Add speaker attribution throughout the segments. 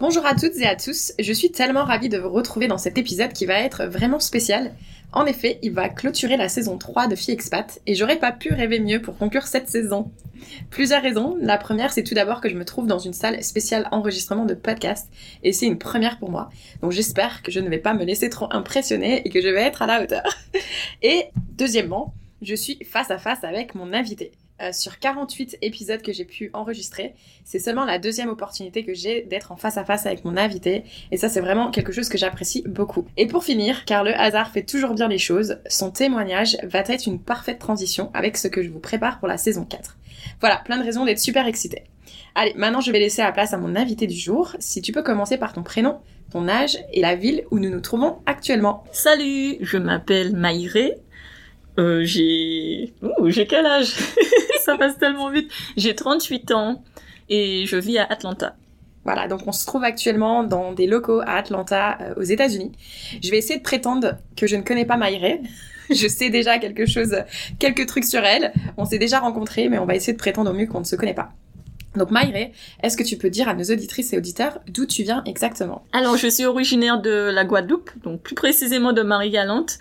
Speaker 1: Bonjour à toutes et à tous, je suis tellement ravie de vous retrouver dans cet épisode qui va être vraiment spécial. En effet, il va clôturer la saison 3 de Fille Expat et j'aurais pas pu rêver mieux pour conclure cette saison. Plusieurs raisons. La première, c'est tout d'abord que je me trouve dans une salle spéciale enregistrement de podcast et c'est une première pour moi. Donc j'espère que je ne vais pas me laisser trop impressionner et que je vais être à la hauteur. Et deuxièmement, je suis face à face avec mon invité. Euh, sur 48 épisodes que j'ai pu enregistrer, c'est seulement la deuxième opportunité que j'ai d'être en face à face avec mon invité, et ça c'est vraiment quelque chose que j'apprécie beaucoup. Et pour finir, car le hasard fait toujours bien les choses, son témoignage va être une parfaite transition avec ce que je vous prépare pour la saison 4. Voilà, plein de raisons d'être super excitée. Allez, maintenant je vais laisser la place à mon invité du jour. Si tu peux commencer par ton prénom, ton âge et la ville où nous nous trouvons actuellement.
Speaker 2: Salut, je m'appelle Maïré. Euh, j'ai... Ouh, j'ai quel âge? Ça passe tellement vite. J'ai 38 ans et je vis à Atlanta.
Speaker 1: Voilà, donc on se trouve actuellement dans des locaux à Atlanta, euh, aux États-Unis. Je vais essayer de prétendre que je ne connais pas Maïré. Je sais déjà quelque chose, quelques trucs sur elle. On s'est déjà rencontrés, mais on va essayer de prétendre au mieux qu'on ne se connaît pas. Donc Maïré, est-ce que tu peux dire à nos auditrices et auditeurs d'où tu viens exactement?
Speaker 2: Alors, je suis originaire de la Guadeloupe, donc plus précisément de Marie-Galante.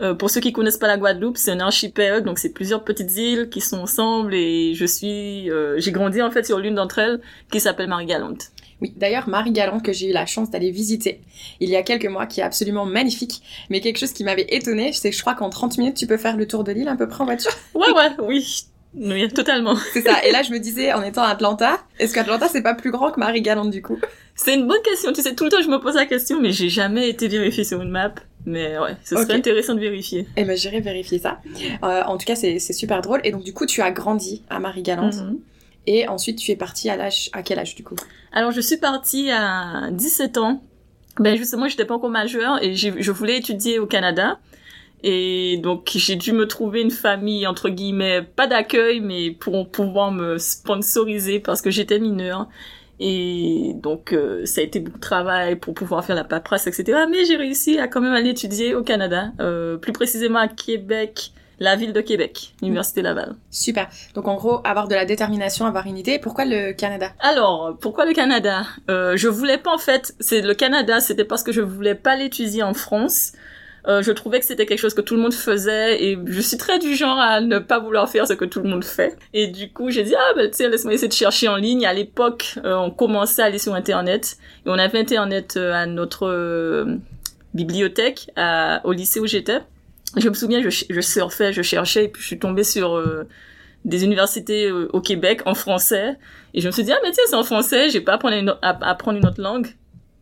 Speaker 2: Euh, pour ceux qui connaissent pas la Guadeloupe, c'est un archipel, donc c'est plusieurs petites îles qui sont ensemble et je suis, euh, j'ai grandi en fait sur l'une d'entre elles qui s'appelle Marie-Galante.
Speaker 1: Oui, d'ailleurs, Marie Galante, que j'ai eu la chance d'aller visiter il y a quelques mois, qui est absolument magnifique. Mais quelque chose qui m'avait étonnée, c'est que je crois qu'en 30 minutes, tu peux faire le tour de l'île à peu près en voiture.
Speaker 2: Ouais, ouais, oui, oui, totalement.
Speaker 1: C'est ça. Et là, je me disais, en étant à Atlanta, est-ce qu'Atlanta, c'est pas plus grand que Marie Galante du coup?
Speaker 2: C'est une bonne question. Tu sais, tout le temps je me pose la question, mais j'ai jamais été vérifié sur une map. Mais ouais, ce serait intéressant de vérifier.
Speaker 1: Eh ben, j'irai vérifier ça. Euh, en tout cas, c'est super drôle. Et donc, du coup, tu as grandi à Marie-Galante.
Speaker 2: Mhm.
Speaker 1: Et ensuite, tu es parti à l'âge, à quel âge, du coup?
Speaker 2: Alors, je suis partie à 17 ans. Ben, justement, j'étais pas encore majeure et je voulais étudier au Canada. Et donc, j'ai dû me trouver une famille, entre guillemets, pas d'accueil, mais pour pouvoir me sponsoriser parce que j'étais mineure. Et donc, euh, ça a été beaucoup de travail pour pouvoir faire la paperasse, etc. Mais j'ai réussi à quand même aller étudier au Canada, euh, plus précisément à Québec, la ville de Québec, l'Université Laval.
Speaker 1: Super. Donc, en gros, avoir de la détermination, avoir une idée. Pourquoi le Canada?
Speaker 2: Alors, pourquoi le Canada? Euh, Je voulais pas en fait. C'est le Canada, c'était parce que je voulais pas l'étudier en France. Euh, je trouvais que c'était quelque chose que tout le monde faisait et je suis très du genre à ne pas vouloir faire ce que tout le monde fait. Et du coup, j'ai dit ah ben tu sais laisse-moi essayer de chercher en ligne. À l'époque, euh, on commençait à aller sur internet et on avait internet euh, à notre bibliothèque à- au lycée où j'étais. Je me souviens, je, surfais, je cherchais et puis je suis tombée sur des universités au Québec en français et je me suis dit, ah, mais tiens, c'est en français, j'ai pas app- apprendre une autre langue.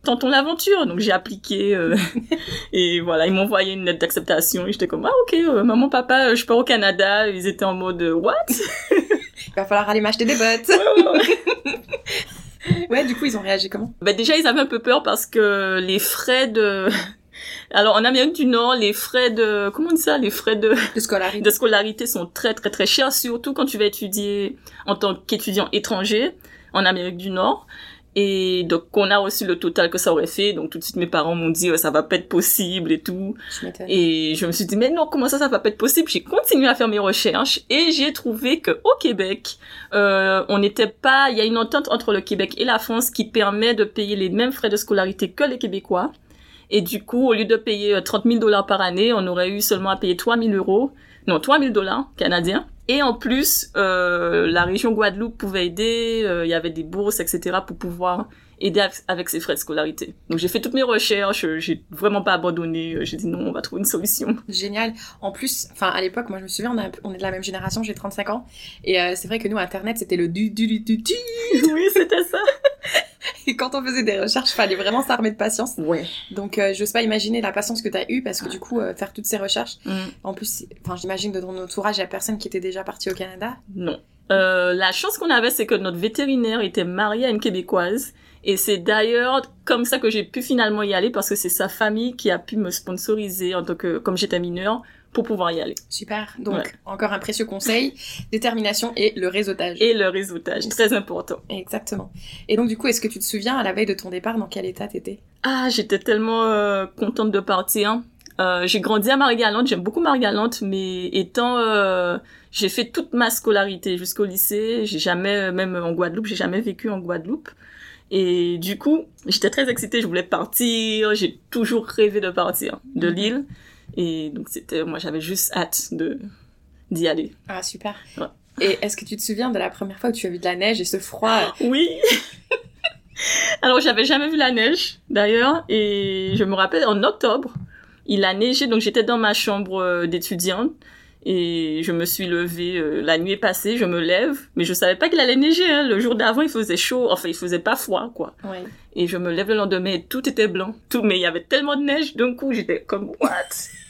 Speaker 2: Tentons l'aventure. Donc, j'ai appliqué, euh, et voilà, ils m'ont envoyé une lettre d'acceptation, et j'étais comme, ah, ok, euh, maman, papa, euh, je pars au Canada. Ils étaient en mode, euh, what?
Speaker 1: Il va falloir aller m'acheter des bottes. ouais, du coup, ils ont réagi comment?
Speaker 2: Ben, déjà, ils avaient un peu peur parce que les frais de, alors, en Amérique du Nord, les frais de, comment on dit ça? Les frais de,
Speaker 1: De scolarité.
Speaker 2: de scolarité sont très, très, très chers, surtout quand tu vas étudier en tant qu'étudiant étranger en Amérique du Nord. Et donc, on a reçu le total que ça aurait fait. Donc, tout de suite, mes parents m'ont dit, euh, ça va pas être possible et tout.
Speaker 1: Je.
Speaker 2: Et je me suis dit, mais non, comment ça, ça va pas être possible? J'ai continué à faire mes recherches et j'ai trouvé que au Québec, euh, on n'était pas, il y a une entente entre le Québec et la France qui permet de payer les mêmes frais de scolarité que les Québécois. Et du coup, au lieu de payer euh, 30 000 dollars par année, on aurait eu seulement à payer 3 000 euros. Non, 3 000 dollars canadiens. Et en plus, euh, la région Guadeloupe pouvait aider. euh, Il y avait des bourses, etc. pour pouvoir aider avec ses frais de scolarité. Donc j'ai fait toutes mes recherches, j'ai vraiment pas abandonné, j'ai dit non, on va trouver une solution.
Speaker 1: Génial. En plus, enfin à l'époque, moi je me souviens, on, on est de la même génération, j'ai 35 ans, et euh, c'est vrai que nous, Internet, c'était le du du du du du.
Speaker 2: Oui, c'était ça.
Speaker 1: et quand on faisait des recherches, fallait vraiment s'armer de patience.
Speaker 2: Ouais.
Speaker 1: Donc euh, j'ose pas imaginer la patience que tu as eue parce que du coup, euh, faire toutes ces recherches,
Speaker 2: Mm.
Speaker 1: en plus, enfin j'imagine de ton entourage, il y a personne qui était déjà parti au Canada.
Speaker 2: Non. Euh, la chance qu'on avait, c'est que notre vétérinaire était marié à une québécoise. Et c'est d'ailleurs comme ça que j'ai pu finalement y aller parce que c'est sa famille qui a pu me sponsoriser en tant que, comme j'étais mineure, pour pouvoir y aller.
Speaker 1: Super. Donc
Speaker 2: Ouais.
Speaker 1: encore un précieux conseil, détermination et le réseautage.
Speaker 2: Et le réseautage, très important.
Speaker 1: Exactement. Et donc du coup, est-ce que tu te souviens à la veille de ton départ dans quel état t'étais?
Speaker 2: Ah, j'étais tellement euh, contente de partir. Euh, j'ai grandi à Marie-Galante, j'aime beaucoup Marie-Galante, mais étant, euh, j'ai fait toute ma scolarité jusqu'au lycée. J'ai jamais, même en Guadeloupe, j'ai jamais vécu en Guadeloupe. Et du coup, j'étais très excitée, je voulais partir. J'ai toujours rêvé de partir de
Speaker 1: Mhm.
Speaker 2: l'île. Et donc c'était, moi, j'avais juste hâte de d'y aller.
Speaker 1: Ah super.
Speaker 2: Ouais.
Speaker 1: Et est-ce que tu te souviens de la première fois où tu as vu de la neige et ce froid?
Speaker 2: Oui. Alors j'avais jamais vu la neige d'ailleurs et je me rappelle en octobre, il a neigé donc j'étais dans ma chambre euh, d'étudiante et je me suis levée euh, la nuit est passée, je me lève mais je savais pas qu'il allait neiger hein. le jour d'avant il faisait chaud, enfin il faisait pas froid quoi.
Speaker 1: Ouais.
Speaker 2: Et je me lève le lendemain et tout était blanc, tout mais il y avait tellement de neige d'un coup, j'étais comme what?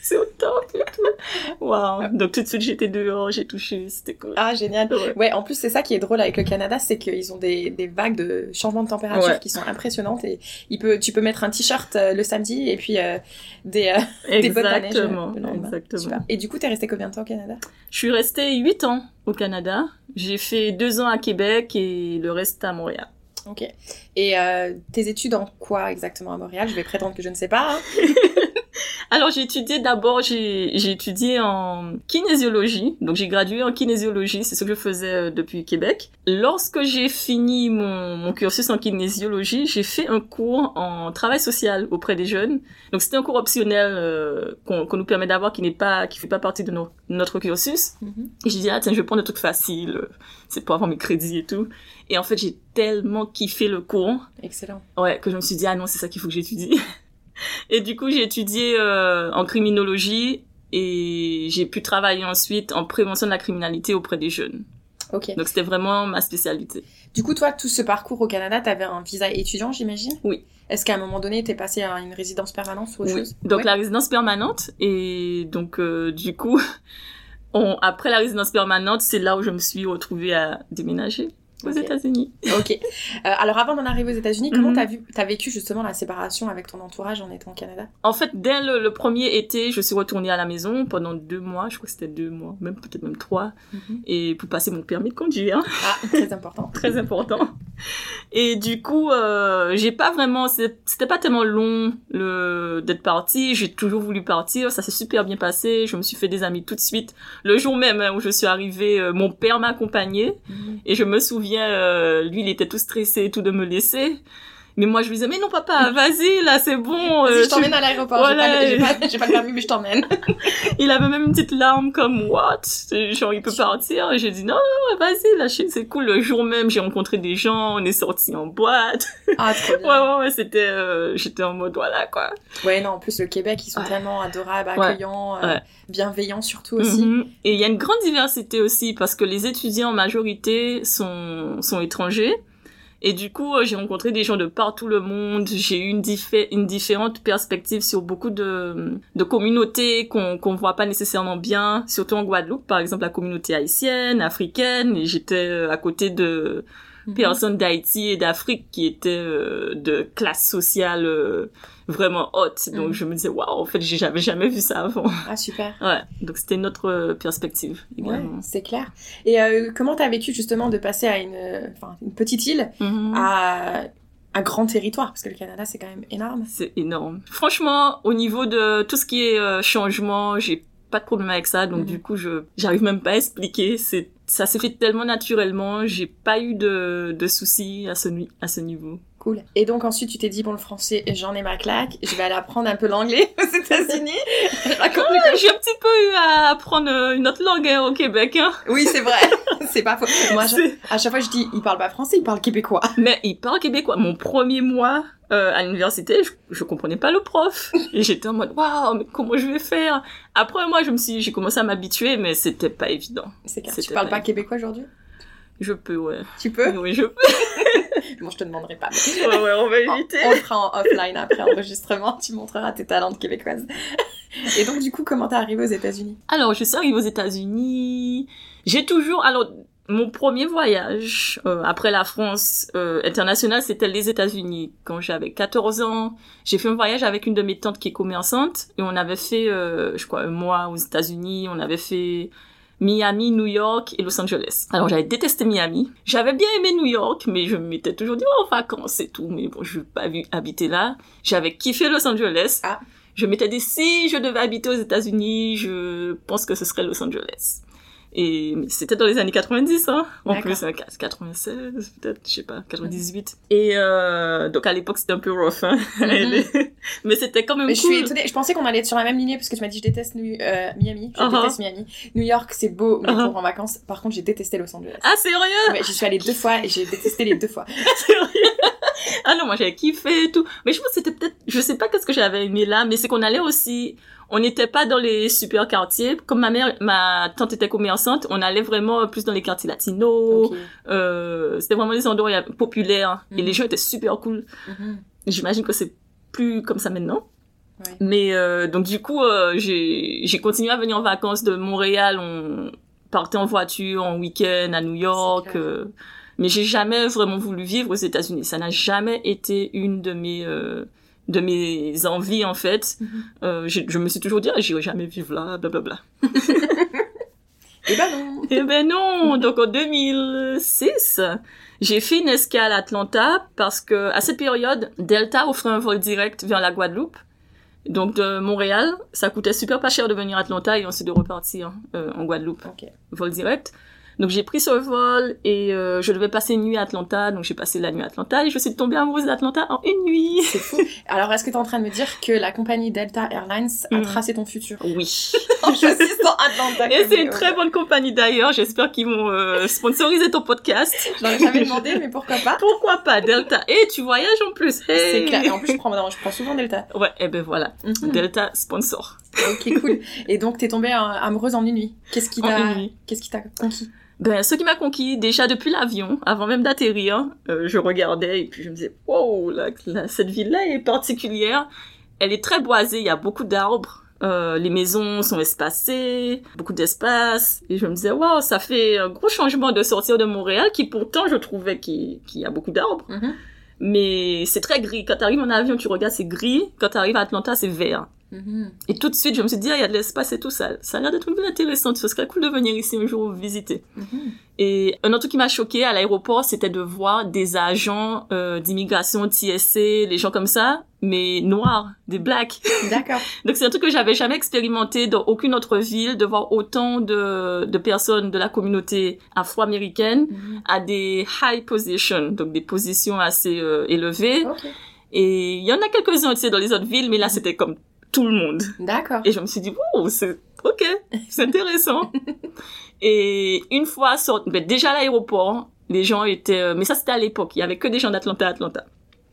Speaker 2: C'est au top et tout. Waouh. Donc tout de suite j'étais dehors, j'ai touché, c'était cool.
Speaker 1: Ah génial.
Speaker 2: Ouais.
Speaker 1: Ouais, en plus c'est ça qui est drôle avec le Canada, c'est qu'ils ont des, des vagues de changement de température
Speaker 2: Ouais.
Speaker 1: qui sont impressionnantes et il peut, tu peux mettre un t-shirt euh, le samedi et puis euh, des, euh, des bottes à neige
Speaker 2: Exactement,
Speaker 1: le lendemain.
Speaker 2: exactement.
Speaker 1: Super. Et du coup, t'es resté combien de temps au Canada?
Speaker 2: Je suis restée 8 ans au Canada. J'ai fait deux ans à Québec et le reste à Montréal.
Speaker 1: Ok. Et euh, tes études en quoi exactement à Montréal? Je vais prétendre que je ne sais pas. hein.
Speaker 2: Alors j'ai étudié d'abord, j'ai étudié en kinésiologie. Donc j'ai gradué en kinésiologie, c'est ce que je faisais euh, depuis Québec. Lorsque j'ai fini mon, mon cursus en kinésiologie, j'ai fait un cours en travail social auprès des jeunes. Donc c'était un cours optionnel euh, qu'on qu'on nous permet d'avoir qui n'est pas qui fait pas partie de no- notre cursus. Et j'ai dit, ah tiens, je vais prendre des trucs faciles, euh, c'est pour avoir mes crédits et tout. Et en fait, j'ai tellement kiffé le cours,
Speaker 1: Excellent.
Speaker 2: ouais, que je me suis dit, ah non, c'est ça qu'il faut que j'étudie. et du coup, j'ai étudié euh, en criminologie et j'ai pu travailler ensuite en prévention de la criminalité auprès des jeunes.
Speaker 1: Ok.
Speaker 2: Donc c'était vraiment ma spécialité.
Speaker 1: Du coup, toi, tout ce parcours au Canada, t'avais un visa étudiant, j'imagine?
Speaker 2: Oui.
Speaker 1: Est-ce qu'à un moment donné, t'es passé à une résidence permanente ou autre
Speaker 2: Oui.
Speaker 1: chose?
Speaker 2: Donc
Speaker 1: Ouais.
Speaker 2: la résidence permanente et donc euh, du coup, on, après la résidence permanente, c'est là où je me suis retrouvée à déménager aux. États-Unis.
Speaker 1: Ok. Euh, alors, avant d'en arriver aux États-Unis, comment
Speaker 2: Mhm.
Speaker 1: t'as vécu justement la séparation avec ton entourage en étant au Canada?
Speaker 2: En fait, dès le, le premier été, je suis retournée à la maison pendant deux mois, je crois que c'était deux mois, même peut-être même trois, et pour passer mon permis de conduire,
Speaker 1: Ah, très important.
Speaker 2: très important. Et du coup, euh, j'ai pas vraiment, c'était pas tellement long le d'être partie. J'ai toujours voulu partir, ça s'est super bien passé. Je me suis fait des amis tout de suite. Le jour même hein, où je suis arrivée, euh, mon père m'a accompagnée
Speaker 1: Mhm.
Speaker 2: et je me souviens, euh, lui, il était tout stressé et tout de me laisser. Mais moi, je lui disais, mais non, papa, vas-y, là, c'est bon. Euh,
Speaker 1: je
Speaker 2: tu-
Speaker 1: t'emmène à l'aéroport.
Speaker 2: Voilà.
Speaker 1: pas, j'ai pas, j'ai pas le permis, mais je t'emmène.
Speaker 2: Il avait même une petite larme comme what? Genre il peut partir. Et j'ai dit non non vas-y là c'est cool. Le jour même j'ai rencontré des gens, on est sortis en boîte.
Speaker 1: Ah, trop
Speaker 2: Ouais
Speaker 1: bien.
Speaker 2: ouais ouais c'était euh, j'étais en mode voilà quoi.
Speaker 1: Ouais, non, en plus, le Québec, ils sont
Speaker 2: Ouais.
Speaker 1: tellement adorables,
Speaker 2: Ouais.
Speaker 1: accueillants, euh,
Speaker 2: Ouais.
Speaker 1: bienveillants surtout aussi.
Speaker 2: Mhm. Et il y a une grande diversité aussi parce que les étudiants en majorité sont sont étrangers. Et du coup, euh, j'ai rencontré des gens de partout le monde. J'ai eu une, diffé- une différente perspective sur beaucoup de, de communautés qu'on qu'on voit pas nécessairement bien, surtout en Guadeloupe, par exemple la communauté haïtienne, africaine. Et j'étais euh, à côté de. Personnes d'Haïti et d'Afrique qui étaient euh, de classe sociale euh, vraiment haute. Donc
Speaker 1: Mhm.
Speaker 2: je me disais, waouh, en fait, j'ai- j'avais jamais vu ça avant.
Speaker 1: Ah, super.
Speaker 2: Ouais, donc c'était notre euh, perspective
Speaker 1: Ouais,
Speaker 2: également.
Speaker 1: c'est clair. Et euh, comment t'as vécu justement de passer à une, petite île
Speaker 2: Mhm.
Speaker 1: à un grand territoire? Parce que le Canada, c'est quand même énorme.
Speaker 2: C'est énorme. Franchement, au niveau de tout ce qui est changement, j'ai pas de problème avec ça. Donc
Speaker 1: Mhm.
Speaker 2: du coup, je j'arrive même pas à expliquer. C'est ça s'est fait tellement naturellement. J'ai pas eu de soucis à ce niveau.
Speaker 1: Cool. Et donc ensuite, tu t'es dit, bon, le français, j'en ai ma claque, je vais aller apprendre un peu l'anglais aux États-Unis.
Speaker 2: J'ai un petit peu eu à apprendre euh, une autre langue hein, au Québec. Hein.
Speaker 1: Oui, c'est vrai. c'est pas faux. Moi, je- à chaque fois, je dis, il parle pas français, il parle québécois.
Speaker 2: Mais il parle québécois. Mon premier mois euh, à l'université, je, je comprenais pas le prof. Et j'étais en mode, waouh, mais comment je vais faire? Après, moi, je me suis, j'ai commencé à m'habituer, mais c'était pas évident.
Speaker 1: C'est clair. Tu parles
Speaker 2: pas
Speaker 1: pas québécois aujourd'hui?
Speaker 2: Je peux, ouais.
Speaker 1: Tu peux?
Speaker 2: Oui, je peux.
Speaker 1: Bon, je te demanderai pas.
Speaker 2: Ouais, ouais, on va
Speaker 1: On,
Speaker 2: éviter.
Speaker 1: on le fera en offline après enregistrement. Tu montreras tes talents de québécoise. Et donc, du coup, comment t'es arrivée aux États-Unis?
Speaker 2: Alors, je suis arrivée aux États-Unis. J'ai toujours, alors, mon premier voyage euh, après la France euh, internationale, c'était les États-Unis. Quand j'avais 14 ans, j'ai fait un voyage avec une de mes tantes qui est commerçante et on avait fait, euh, je crois, un mois aux États-Unis. On avait fait Miami, New York et Los Angeles. Alors, j'avais détesté Miami. J'avais bien aimé New York, mais je m'étais toujours dit, oh, vacances et tout. Mais bon, je n'ai pas vu habiter là. J'avais kiffé Los Angeles.
Speaker 1: Ah.
Speaker 2: Je m'étais dit, si je devais habiter aux États-Unis, je pense que ce serait Los Angeles. Et c'était dans les années 90, hein. En plus, hein, 96, peut-être, je sais pas, 98. Et euh, donc à l'époque, c'était un peu rough, hein. mais c'était quand même
Speaker 1: Mais je suis étonnée. Je pensais qu'on allait être sur la même lignée parce que tu m'as dit je déteste New- euh, Miami. Je
Speaker 2: Uh-huh.
Speaker 1: déteste Miami. New York, c'est beau, mais
Speaker 2: Uh-huh.
Speaker 1: pour en vacances. Par contre, j'ai détesté Los Angeles.
Speaker 2: Ah, sérieux?
Speaker 1: Ouais, j'y suis allée deux fois et j'ai détesté les deux fois.
Speaker 2: Sérieux? Ah non, moi j'avais kiffé et tout. Mais je pense que c'était peut-être, je sais pas qu'est-ce que j'avais aimé là, mais c'est qu'on allait aussi, on n'était pas dans les super quartiers. Comme ma mère, ma tante était commerçante, on allait vraiment plus dans les quartiers latinos. Euh, c'était vraiment les endroits populaires et
Speaker 1: Mhm.
Speaker 2: les gens étaient super cool.
Speaker 1: Mhm.
Speaker 2: J'imagine que c'est plus comme ça maintenant.
Speaker 1: Ouais.
Speaker 2: Mais euh, donc du coup, euh, j'ai j'ai continué à venir en vacances de Montréal. On partait en voiture, en week-end à New York. Mais j'ai jamais vraiment voulu vivre aux États-Unis. Ça n'a jamais été une de mes euh, de mes envies en fait.
Speaker 1: Mhm.
Speaker 2: Euh, je me suis toujours dit, ah, j'irai jamais vivre là, blablabla.
Speaker 1: Et ben non.
Speaker 2: Eh ben non, donc en 2006, j'ai fait une escale à Atlanta parce que à cette période, Delta offrait un vol direct vers la Guadeloupe. Donc de Montréal, ça coûtait super pas cher de venir à Atlanta et ensuite de repartir euh, en Guadeloupe, vol direct. Donc j'ai pris ce vol et euh, je devais passer une nuit à Atlanta, donc j'ai passé la nuit à Atlanta et je suis tombée amoureuse d'Atlanta en une nuit.
Speaker 1: C'est fou. Alors, est-ce que t'es en train de me dire que la compagnie Delta Airlines a
Speaker 2: Mhm.
Speaker 1: tracé ton futur?
Speaker 2: Oui.
Speaker 1: en choisissant Atlanta
Speaker 2: Et c'est une très bonne compagnie d'ailleurs. J'espère qu'ils vont euh, sponsoriser ton podcast.
Speaker 1: Je l'aurais jamais demandé, mais pourquoi pas?
Speaker 2: Pourquoi pas? Delta Et tu voyages en plus. Hey
Speaker 1: C'est clair. Et en plus, je prends, non, je prends souvent Delta.
Speaker 2: Ouais, et ben voilà.
Speaker 1: Mhm.
Speaker 2: Delta sponsor.
Speaker 1: Ok, cool. Et donc, t'es tombée euh, amoureuse en une nuit. Qu'est-ce qui
Speaker 2: En
Speaker 1: t'a,
Speaker 2: une nuit.
Speaker 1: qu'est-ce qui t'a conquis?
Speaker 2: Ben, ce qui m'a conquis, déjà depuis l'avion, avant même d'atterrir, euh, je regardais et puis je me disais, wow, là, là, cette ville-là est particulière. Elle est très boisée, il y a beaucoup d'arbres. Euh, les maisons sont espacées, beaucoup d'espace. Et je me disais, wow, ça fait un gros changement de sortir de Montréal, qui pourtant je trouvais qu'il y a beaucoup d'arbres.
Speaker 1: Mhm.
Speaker 2: Mais c'est très gris. Quand t'arrives en avion, tu regardes, c'est gris. Quand t'arrives à Atlanta, c'est vert.
Speaker 1: Mhm.
Speaker 2: Et tout de suite, je me suis dit, ah, il y a de l'espace et tout ça. Ça a l'air d'être une ville intéressante. Ce serait cool de venir ici un jour visiter.
Speaker 1: Mhm.
Speaker 2: Et un autre truc qui m'a choqué à l'aéroport, c'était de voir des agents euh, d'immigration, TSC, les gens comme ça, mais noirs, des blacks.
Speaker 1: D'accord.
Speaker 2: Donc c'est un truc que j'avais jamais expérimenté dans aucune autre ville, de voir autant de, de personnes de la communauté afro-américaine
Speaker 1: Mhm.
Speaker 2: à des high positions, donc des positions assez euh, élevées. Et il y en a quelques-uns, tu sais, dans les autres villes, mais là c'était comme tout le monde.
Speaker 1: D'accord.
Speaker 2: Et je me suis dit, wow, c'est ok, c'est intéressant. et une fois sorti, ben, déjà à l'aéroport, les gens étaient, euh, mais ça c'était à l'époque, il y avait que des gens d'Atlanta à Atlanta.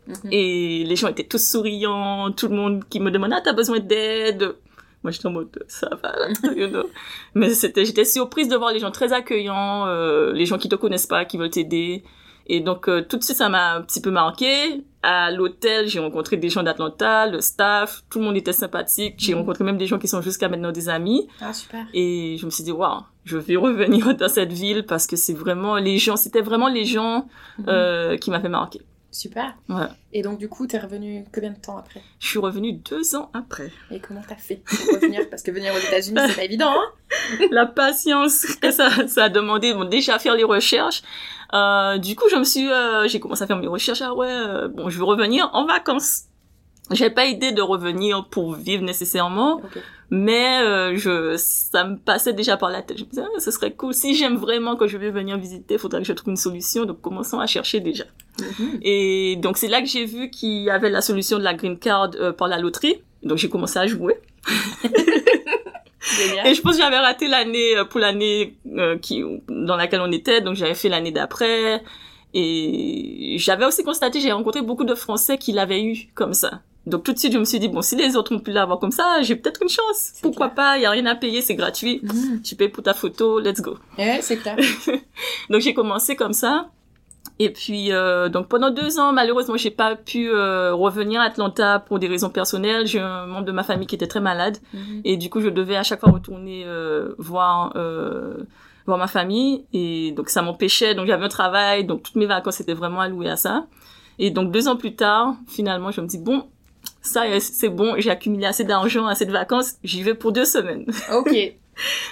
Speaker 1: Mhm.
Speaker 2: Et les gens étaient tous souriants, tout le monde qui me demandait, ah, t'as besoin d'aide? Moi, j'étais en mode, ça va, you know. Mais c'était, j'étais surprise de voir les gens très accueillants, euh, les gens qui te connaissent pas, qui veulent t'aider. Et donc, euh, tout de suite, ça m'a un petit peu marqué. À l'hôtel, j'ai rencontré des gens d'Atlanta, le staff, tout le monde était sympathique. J'ai
Speaker 1: Mhm.
Speaker 2: rencontré même des gens qui sont jusqu'à maintenant des amis.
Speaker 1: Ah, super.
Speaker 2: Et je me suis dit, waouh, je vais revenir dans cette ville parce que c'est vraiment les gens, c'était vraiment les gens
Speaker 1: Mhm.
Speaker 2: euh, qui m'avaient marqué.
Speaker 1: Super.
Speaker 2: Ouais.
Speaker 1: Et donc, du coup, t'es revenu combien de temps après?
Speaker 2: Je suis revenue deux ans après.
Speaker 1: Et comment t'as fait pour revenir? Parce que venir aux États-Unis, c'est pas évident, hein?
Speaker 2: La patience que ça, ça a demandé, bon, déjà faire les recherches. Euh, du coup, je me suis, euh, j'ai commencé à faire mes recherches. Ah ouais, euh, bon, je veux revenir en vacances. j'avais pas idée de revenir pour vivre nécessairement,
Speaker 1: Ok.
Speaker 2: Mais euh, je, ça me passait déjà par la tête. Je me disais, ah, ce serait cool. Si j'aime vraiment que je vais venir visiter, faudrait que je trouve une solution. Donc, commençons à chercher déjà.
Speaker 1: Mhm.
Speaker 2: Et donc, c'est là que j'ai vu qu'il y avait la solution de la green card euh, par la loterie. Donc, j'ai commencé à jouer.
Speaker 1: Génial.
Speaker 2: Et je pense que j'avais raté l'année euh, pour l'année euh, qui dans laquelle on était, donc j'avais fait l'année d'après. Et j'avais aussi constaté, j'ai rencontré beaucoup de Français qui l'avaient eu comme ça. Donc tout de suite, je me suis dit, bon, si les autres ont pu l'avoir comme ça, j'ai peut-être une chance. Pourquoi
Speaker 1: clair.
Speaker 2: pas, il y a rien à payer, c'est gratuit.
Speaker 1: Mhm.
Speaker 2: Tu payes pour ta photo, let's go.
Speaker 1: Ouais, c'est clair.
Speaker 2: Donc j'ai commencé comme ça. Et puis euh, donc pendant deux ans, malheureusement, j'ai pas pu euh, revenir à Atlanta pour des raisons personnelles. J'ai un membre de ma famille qui était très malade.
Speaker 1: Mhm.
Speaker 2: Et du coup, je devais à chaque fois retourner euh, voir euh, voir ma famille. Et donc, ça m'empêchait. Donc, j'avais un travail. Donc, toutes mes vacances étaient vraiment allouées à ça. Et donc, deux ans plus tard, finalement, je me dis, bon, ça, est, c'est bon. J'ai accumulé assez d'argent, assez de vacances. J'y vais pour deux semaines.
Speaker 1: Ok.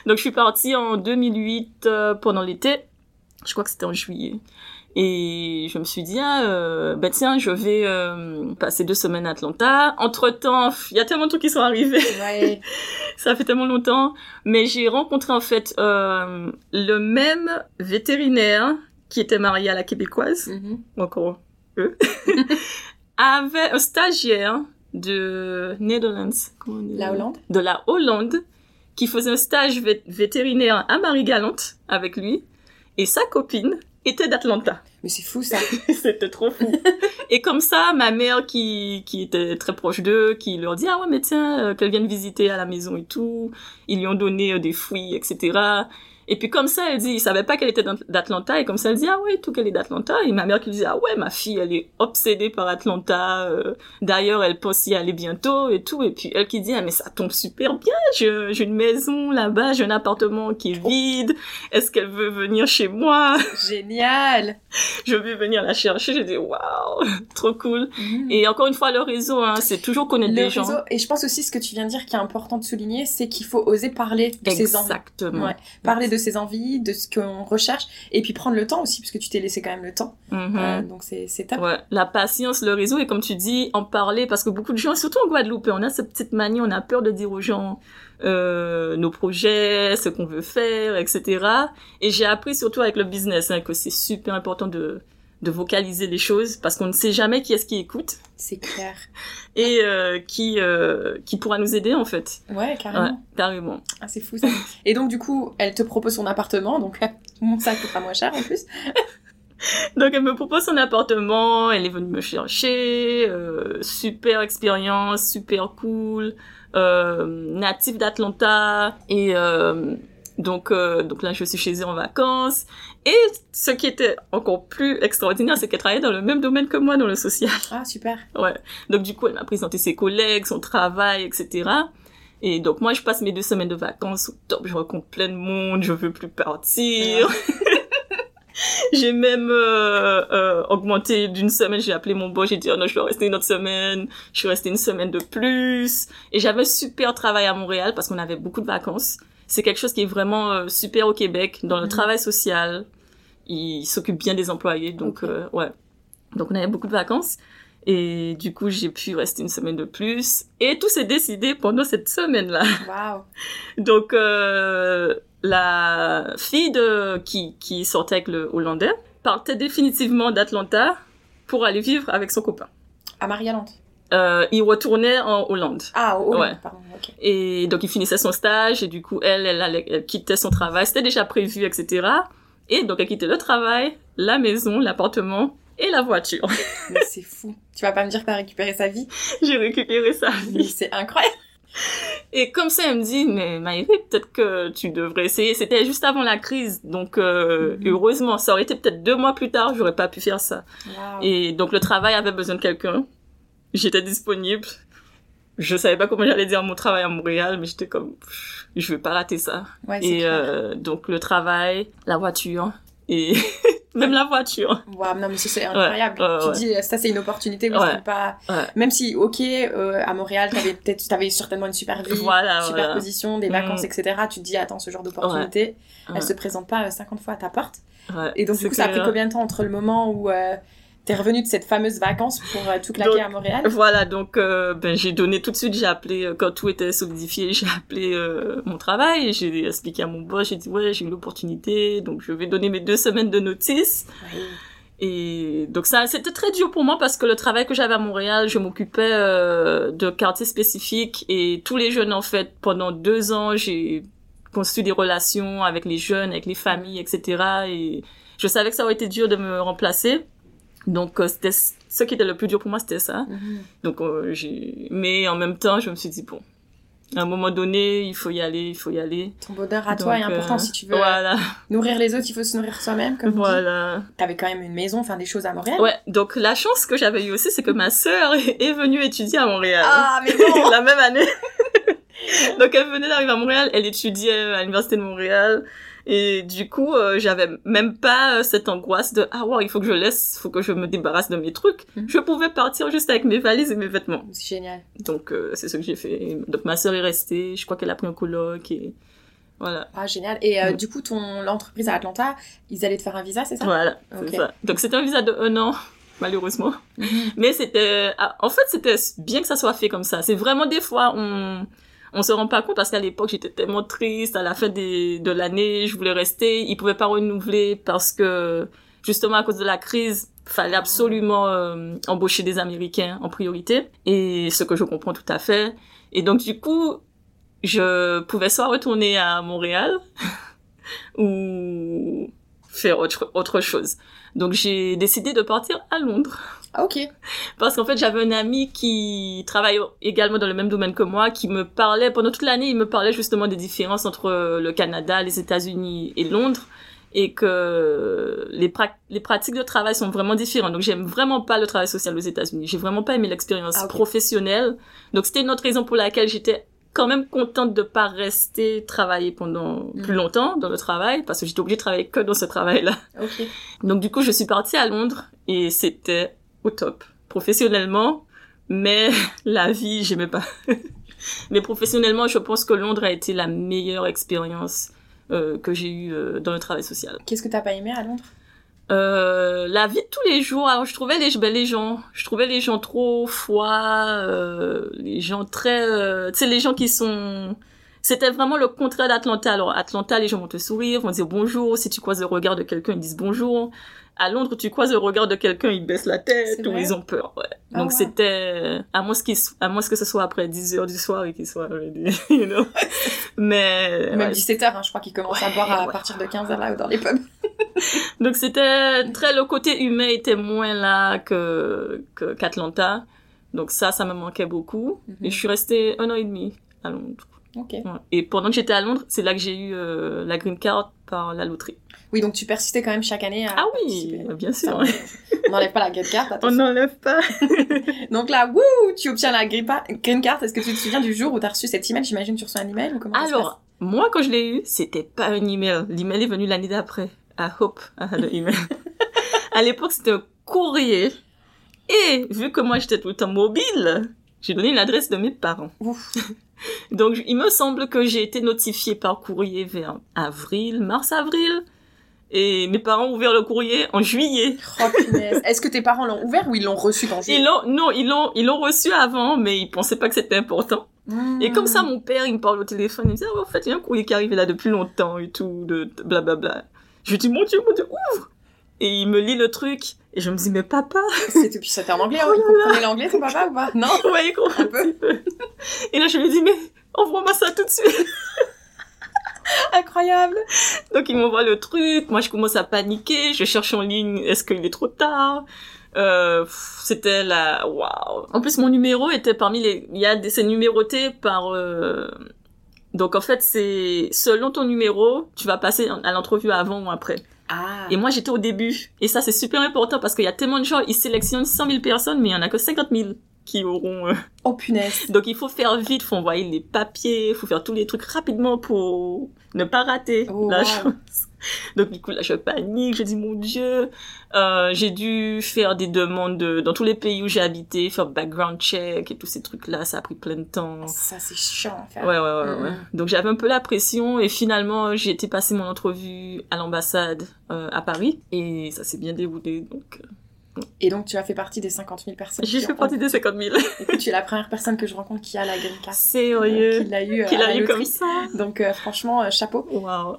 Speaker 2: donc, je suis partie en 2008 euh, pendant l'été. Je crois que c'était en juillet. Et je me suis dit, ah, euh, ben tiens, je vais euh, passer deux semaines à Atlanta. Entre-temps, il y a tellement de trucs qui sont arrivés.
Speaker 1: Ouais.
Speaker 2: Ça fait tellement longtemps. Mais j'ai rencontré en fait euh, le même vétérinaire qui était marié à la québécoise,
Speaker 1: Mhm.
Speaker 2: encore eux, avait un stagiaire de Netherlands, comment on dit
Speaker 1: La Hollande
Speaker 2: de la Hollande, qui faisait un stage vé- vétérinaire à Marie-Galante avec lui, et sa copine était d'Atlanta.
Speaker 1: Mais c'est fou ça.
Speaker 2: C'était trop fou. Et comme ça, ma mère qui, qui était très proche d'eux, qui leur dit, ah ouais, mais tiens, euh, qu'elle vienne visiter à la maison et tout. Ils lui ont donné euh, des fruits, etc. Et puis comme ça, elle dit, il savait pas qu'elle était d'At- d'Atlanta. Et comme ça, elle dit, ah ouais, tout qu'elle est d'Atlanta. Et ma mère qui disait, ah ouais, ma fille, elle est obsédée par Atlanta. euh, D'ailleurs, elle pense y aller bientôt et tout. Et puis elle qui dit, ah mais ça tombe super bien. J'ai une maison là-bas, j'ai un appartement qui est vide. Est-ce qu'elle veut venir chez moi?
Speaker 1: Génial.
Speaker 2: je vais venir la chercher. J'ai dit waouh, trop cool.
Speaker 1: Mhm.
Speaker 2: Et encore une fois, le réseau, hein, c'est toujours connaître
Speaker 1: le
Speaker 2: des gens.
Speaker 1: réseau, et je pense aussi ce que tu viens de dire qui est important de souligner, c'est qu'il faut oser parler de ses envies.
Speaker 2: Exactement.
Speaker 1: Ouais. Parler de ses envies, de ce qu'on recherche, et puis prendre le temps aussi, parce que tu t'es laissé quand même le temps.
Speaker 2: Mhm.
Speaker 1: Euh, donc c'est c'est top.
Speaker 2: Ouais, la patience, le réseau, et comme tu dis, en parler, parce que beaucoup de gens, surtout en Guadeloupe, on a cette petite manie, on a peur de dire aux gens euh, nos projets, ce qu'on veut faire, etc. Et j'ai appris surtout avec le business hein, que c'est super important de, de vocaliser les choses, parce qu'on ne sait jamais qui est-ce qui écoute
Speaker 1: C'est clair.
Speaker 2: et euh, qui, euh, qui pourra nous aider en fait.
Speaker 1: Ouais, carrément.
Speaker 2: Ouais, carrément.
Speaker 1: Ah, c'est fou ça. Et donc du coup, elle te propose son appartement, donc ça coûtera moins cher en plus.
Speaker 2: Donc elle me propose son appartement, elle est venue me chercher, euh, super expérience, super cool, euh, native d'Atlanta et euh, donc euh, donc là je suis chez eux en vacances et ce qui était encore plus extraordinaire c'est qu'elle travaillait dans le même domaine que moi dans le social.
Speaker 1: Ah super.
Speaker 2: Ouais. Donc du coup elle m'a présenté ses collègues, son travail, etc. Et donc moi je passe mes deux semaines de vacances au top, je rencontre plein de monde, je veux plus partir. j'ai même euh, euh, augmenté d'une semaine, j'ai appelé mon boss, j'ai dit oh non je dois rester une autre semaine, je suis restée une semaine de plus. Et j'avais un super travail à Montréal parce qu'on avait beaucoup de vacances. C'est quelque chose qui est vraiment euh, super au Québec dans le
Speaker 1: Mhm.
Speaker 2: travail social. Il s'occupe bien des employés, donc
Speaker 1: Ok.
Speaker 2: euh, ouais. Donc on avait beaucoup de vacances. Et du coup, j'ai pu rester une semaine de plus. Et tout s'est décidé pendant cette semaine-là.
Speaker 1: Waouh.
Speaker 2: Donc, euh, la fille de, qui, qui sortait avec le Hollandais partait définitivement d'Atlanta pour aller vivre avec son copain.
Speaker 1: À Marie-Galante.
Speaker 2: Euh, il retournait en Hollande.
Speaker 1: Ah,
Speaker 2: Ouais.
Speaker 1: pardon.
Speaker 2: Et donc, il finissait son stage et du coup, elle, elle, allait- elle quittait son travail. C'était déjà prévu, etc. Et donc, elle quittait le travail, la maison, l'appartement et la voiture.
Speaker 1: Mais c'est fou. Tu vas pas me dire que t'as récupéré sa vie?
Speaker 2: J'ai récupéré ça.
Speaker 1: Mais c'est incroyable.
Speaker 2: Et comme ça, elle me dit, mais Maïri, peut-être que tu devrais essayer. C'était juste avant la crise, donc euh,
Speaker 1: Mhm.
Speaker 2: heureusement, ça aurait été peut-être deux mois plus tard, j'aurais pas pu faire ça. Et donc le travail avait besoin de quelqu'un. J'étais disponible. Je savais pas comment j'allais dire mon travail à Montréal, mais j'étais comme, je vais pas rater ça.
Speaker 1: Ouais,
Speaker 2: Et euh, donc le travail, la voiture et même la voiture.
Speaker 1: Waouh, non, mais c'est incroyable.
Speaker 2: ouais,
Speaker 1: tu
Speaker 2: ouais.
Speaker 1: dis, ça, c'est une opportunité, oui,
Speaker 2: Ouais,
Speaker 1: je pas.
Speaker 2: ouais.
Speaker 1: Même si, ok, euh, à Montréal, t'avais peut-être, t'avais certainement une super vie,
Speaker 2: Voilà,
Speaker 1: super
Speaker 2: voilà.
Speaker 1: position, des
Speaker 2: Mm.
Speaker 1: vacances, etc. Tu te dis, attends, ce genre d'opportunité, elle se présente pas euh, 50 fois à ta porte.
Speaker 2: Ouais,
Speaker 1: Et donc, du coup, ça a pris combien de temps entre le moment où euh, T'es revenu de cette fameuse vacance pour euh, tout claquer
Speaker 2: Donc,
Speaker 1: à Montréal?
Speaker 2: Voilà, donc euh, ben, j'ai donné tout de suite, j'ai appelé, euh, quand tout était solidifié, j'ai appelé euh, mon travail, j'ai expliqué à mon boss, j'ai dit ouais, j'ai eu l'opportunité, donc je vais donner mes deux semaines de notice.
Speaker 1: Oui.
Speaker 2: Et donc ça, c'était très dur pour moi parce que le travail que j'avais à Montréal, je m'occupais euh, de quartiers spécifiques et tous les jeunes en fait, pendant deux ans, j'ai construit des relations avec les jeunes, avec les familles, etc. Et je savais que ça aurait été dur de me remplacer. Donc euh, c'était ce qui était le plus dur pour moi, c'était ça.
Speaker 1: Mhm.
Speaker 2: Donc euh, j'ai, mais en même temps, je me suis dit bon, à un moment donné, il faut y aller, il faut y aller.
Speaker 1: Ton bonheur à toi est important
Speaker 2: euh,
Speaker 1: si tu veux
Speaker 2: Voilà,
Speaker 1: nourrir les autres, il faut se nourrir soi-même. Comme voilà.
Speaker 2: voilà.
Speaker 1: T'avais quand même une maison, enfin des choses à Montréal.
Speaker 2: Ouais, donc la chance que j'avais eue aussi, c'est que ma sœur est venue étudier à Montréal.
Speaker 1: Ah mais bon.
Speaker 2: la même année. donc elle venait d'arriver à Montréal, elle étudiait à l'université de Montréal. Et du coup, euh, j'avais même pas euh, cette angoisse de ah wow, il faut que je laisse, faut que je me débarrasse de mes trucs.
Speaker 1: Mhm.
Speaker 2: Je pouvais partir juste avec mes valises et mes vêtements.
Speaker 1: C'est génial.
Speaker 2: Donc euh, c'est ce que j'ai fait. Donc ma sœur est restée, je crois qu'elle a pris un coloc et voilà.
Speaker 1: Ah génial. Et euh,
Speaker 2: Mm.
Speaker 1: du coup, ton l'entreprise à Atlanta, ils allaient te faire un visa, c'est ça?
Speaker 2: Voilà, ça. Donc c'était un visa de un an, malheureusement.
Speaker 1: Mhm.
Speaker 2: Mais c'était, ah, en fait, c'était bien que ça soit fait comme ça. C'est vraiment des fois, on, on se rend pas compte parce qu'à l'époque, j'étais tellement triste. À la fin de l'année, je voulais rester. Ils pouvaient pas renouveler parce que, justement, à cause de la crise, fallait absolument euh, embaucher des Américains en priorité. Et ce que je comprends tout à fait. Et donc, du coup, je pouvais soit retourner à Montréal ou faire autre, autre chose. Donc, j'ai décidé de partir à Londres.
Speaker 1: Ah, ok.
Speaker 2: Parce qu'en fait, j'avais un ami qui travaille également dans le même domaine que moi, qui me parlait, pendant toute l'année, il me parlait justement des différences entre le Canada, les États-Unis et Londres, et que les, pra- les pratiques de travail sont vraiment différentes. Donc, j'aime vraiment pas le travail social aux États-Unis. J'ai vraiment pas aimé l'expérience
Speaker 1: Ah,
Speaker 2: professionnelle. Donc, c'était une autre raison pour laquelle j'étais quand même contente de pas rester travailler pendant
Speaker 1: Mm.
Speaker 2: plus longtemps dans le travail, parce que j'étais obligée de travailler que dans ce travail-là.
Speaker 1: Ok.
Speaker 2: Donc du coup, je suis partie à Londres et c'était au top. Professionnellement, mais la vie, j'aimais pas. mais professionnellement, je pense que Londres a été la meilleure expérience euh, que j'ai eue euh, dans le travail social.
Speaker 1: Qu'est-ce que t'as pas aimé à Londres?
Speaker 2: Euh, la vie de tous les jours, alors je trouvais les, ben, les gens, je trouvais les gens trop froids, les gens très, tu sais, les gens qui sont, c'était vraiment le contraire d'Atlanta. Alors, Atlanta, les gens vont te sourire, vont dire bonjour. Si tu croises le regard de quelqu'un, ils disent bonjour. À Londres, tu croises le regard de quelqu'un, ils baissent la tête ou ils ont peur, ouais.
Speaker 1: Ah
Speaker 2: Donc, c'était, à moins à moins que ce soit après 10 heures du soir et qu'ils soient ready, you know. Mais,
Speaker 1: Même
Speaker 2: ouais,
Speaker 1: 17h, hein, je crois qu'ils commencent à boire à partir de 15h là dans les pubs.
Speaker 2: Donc c'était très le côté humain était moins là que que- qu'Atlanta. Donc ça ça me manquait beaucoup
Speaker 1: Mhm.
Speaker 2: et je suis restée un an et demi à Londres. Ouais. Et pendant que j'étais à Londres, c'est là que j'ai eu euh, la green card par la loterie.
Speaker 1: Oui, donc tu persistais quand même chaque année à
Speaker 2: Ah oui,
Speaker 1: participer.
Speaker 2: bien sûr.
Speaker 1: on n'enlève pas la green card,
Speaker 2: On n'enlève pas.
Speaker 1: Donc là, wouh, tu obtiens la green, card. Est-ce que tu te souviens du jour où t'as reçu cet email? J'imagine que tu reçois un email ou comment
Speaker 2: Alors moi quand je l'ai eu, c'était pas un email. L'email est venu l'année d'après. I hope had an email. à l'époque c'était un courrier. Et vu que moi j'étais tout le temps mobile, j'ai donné l'adresse de mes parents.
Speaker 1: Ouf.
Speaker 2: Donc, il me semble que j'ai été notifiée par courrier vers avril, mars-avril. Et mes parents ont ouvert le courrier en juillet.
Speaker 1: Oh. Est-ce que tes parents l'ont ouvert ou ils l'ont reçu quand
Speaker 2: Ils l'ont, non, ils l'ont, ils l'ont reçu avant, mais ils pensaient pas que c'était important.
Speaker 1: Hmm.
Speaker 2: Et comme ça, mon père, il me parle au téléphone, il me dit, ah, en fait, il y a un courrier qui est arrivé là depuis longtemps et tout, de, blablabla. Je lui dis, mon dieu, mon dieu, ouvre! Et il me lit le truc, et je me dis, mais papa!
Speaker 1: C'était puis c'était en anglais, hein. il comprenait l'anglais ton papa ou pas? Non?
Speaker 2: Ouais, il comprend
Speaker 1: Un peu.
Speaker 2: peu. Et là, je lui dis, mais envoie-moi ça tout de suite!
Speaker 1: Incroyable
Speaker 2: Donc il m'envoie le truc, moi je commence à paniquer, je cherche en ligne, est-ce qu'il est trop tard? Euh, C'était la... Waouh En plus mon numéro était parmi les... Il y a des... C'est numéroté par... euh, Donc en fait c'est... Selon ton numéro, tu vas passer à l'entrevue avant ou après.
Speaker 1: Ah
Speaker 2: Et moi j'étais au début. Et ça c'est super important parce qu'il y a tellement de gens, ils sélectionnent 100 000 personnes mais il y en a que 50 000 qui auront... euh,
Speaker 1: Oh punaise
Speaker 2: Donc il faut faire vite, faut envoyer les papiers, faut faire tous les trucs rapidement pour ne pas rater
Speaker 1: Oh,
Speaker 2: la
Speaker 1: wow.
Speaker 2: chance. Donc du coup là je panique, je dis mon dieu, Euh, j'ai dû faire des demandes de- dans tous les pays où j'ai habité, faire background check et tous ces trucs là, ça a pris plein de temps.
Speaker 1: Ça c'est chiant faire.
Speaker 2: Ouais, ouais, ouais, ouais. Donc j'avais un peu la pression et finalement j'ai été passer mon entrevue à l'ambassade euh, à Paris et ça s'est bien déroulé donc euh,
Speaker 1: Et donc, tu as fait partie des 50 000 personnes.
Speaker 2: J'ai
Speaker 1: qui
Speaker 2: fait
Speaker 1: ont-
Speaker 2: partie des 50 000.
Speaker 1: Écoute, tu es la première personne que je rencontre qui a la green card.
Speaker 2: Sérieux.
Speaker 1: Qui l'a eu, euh,
Speaker 2: a
Speaker 1: la
Speaker 2: eu comme ça.
Speaker 1: Donc, euh, franchement, euh, chapeau.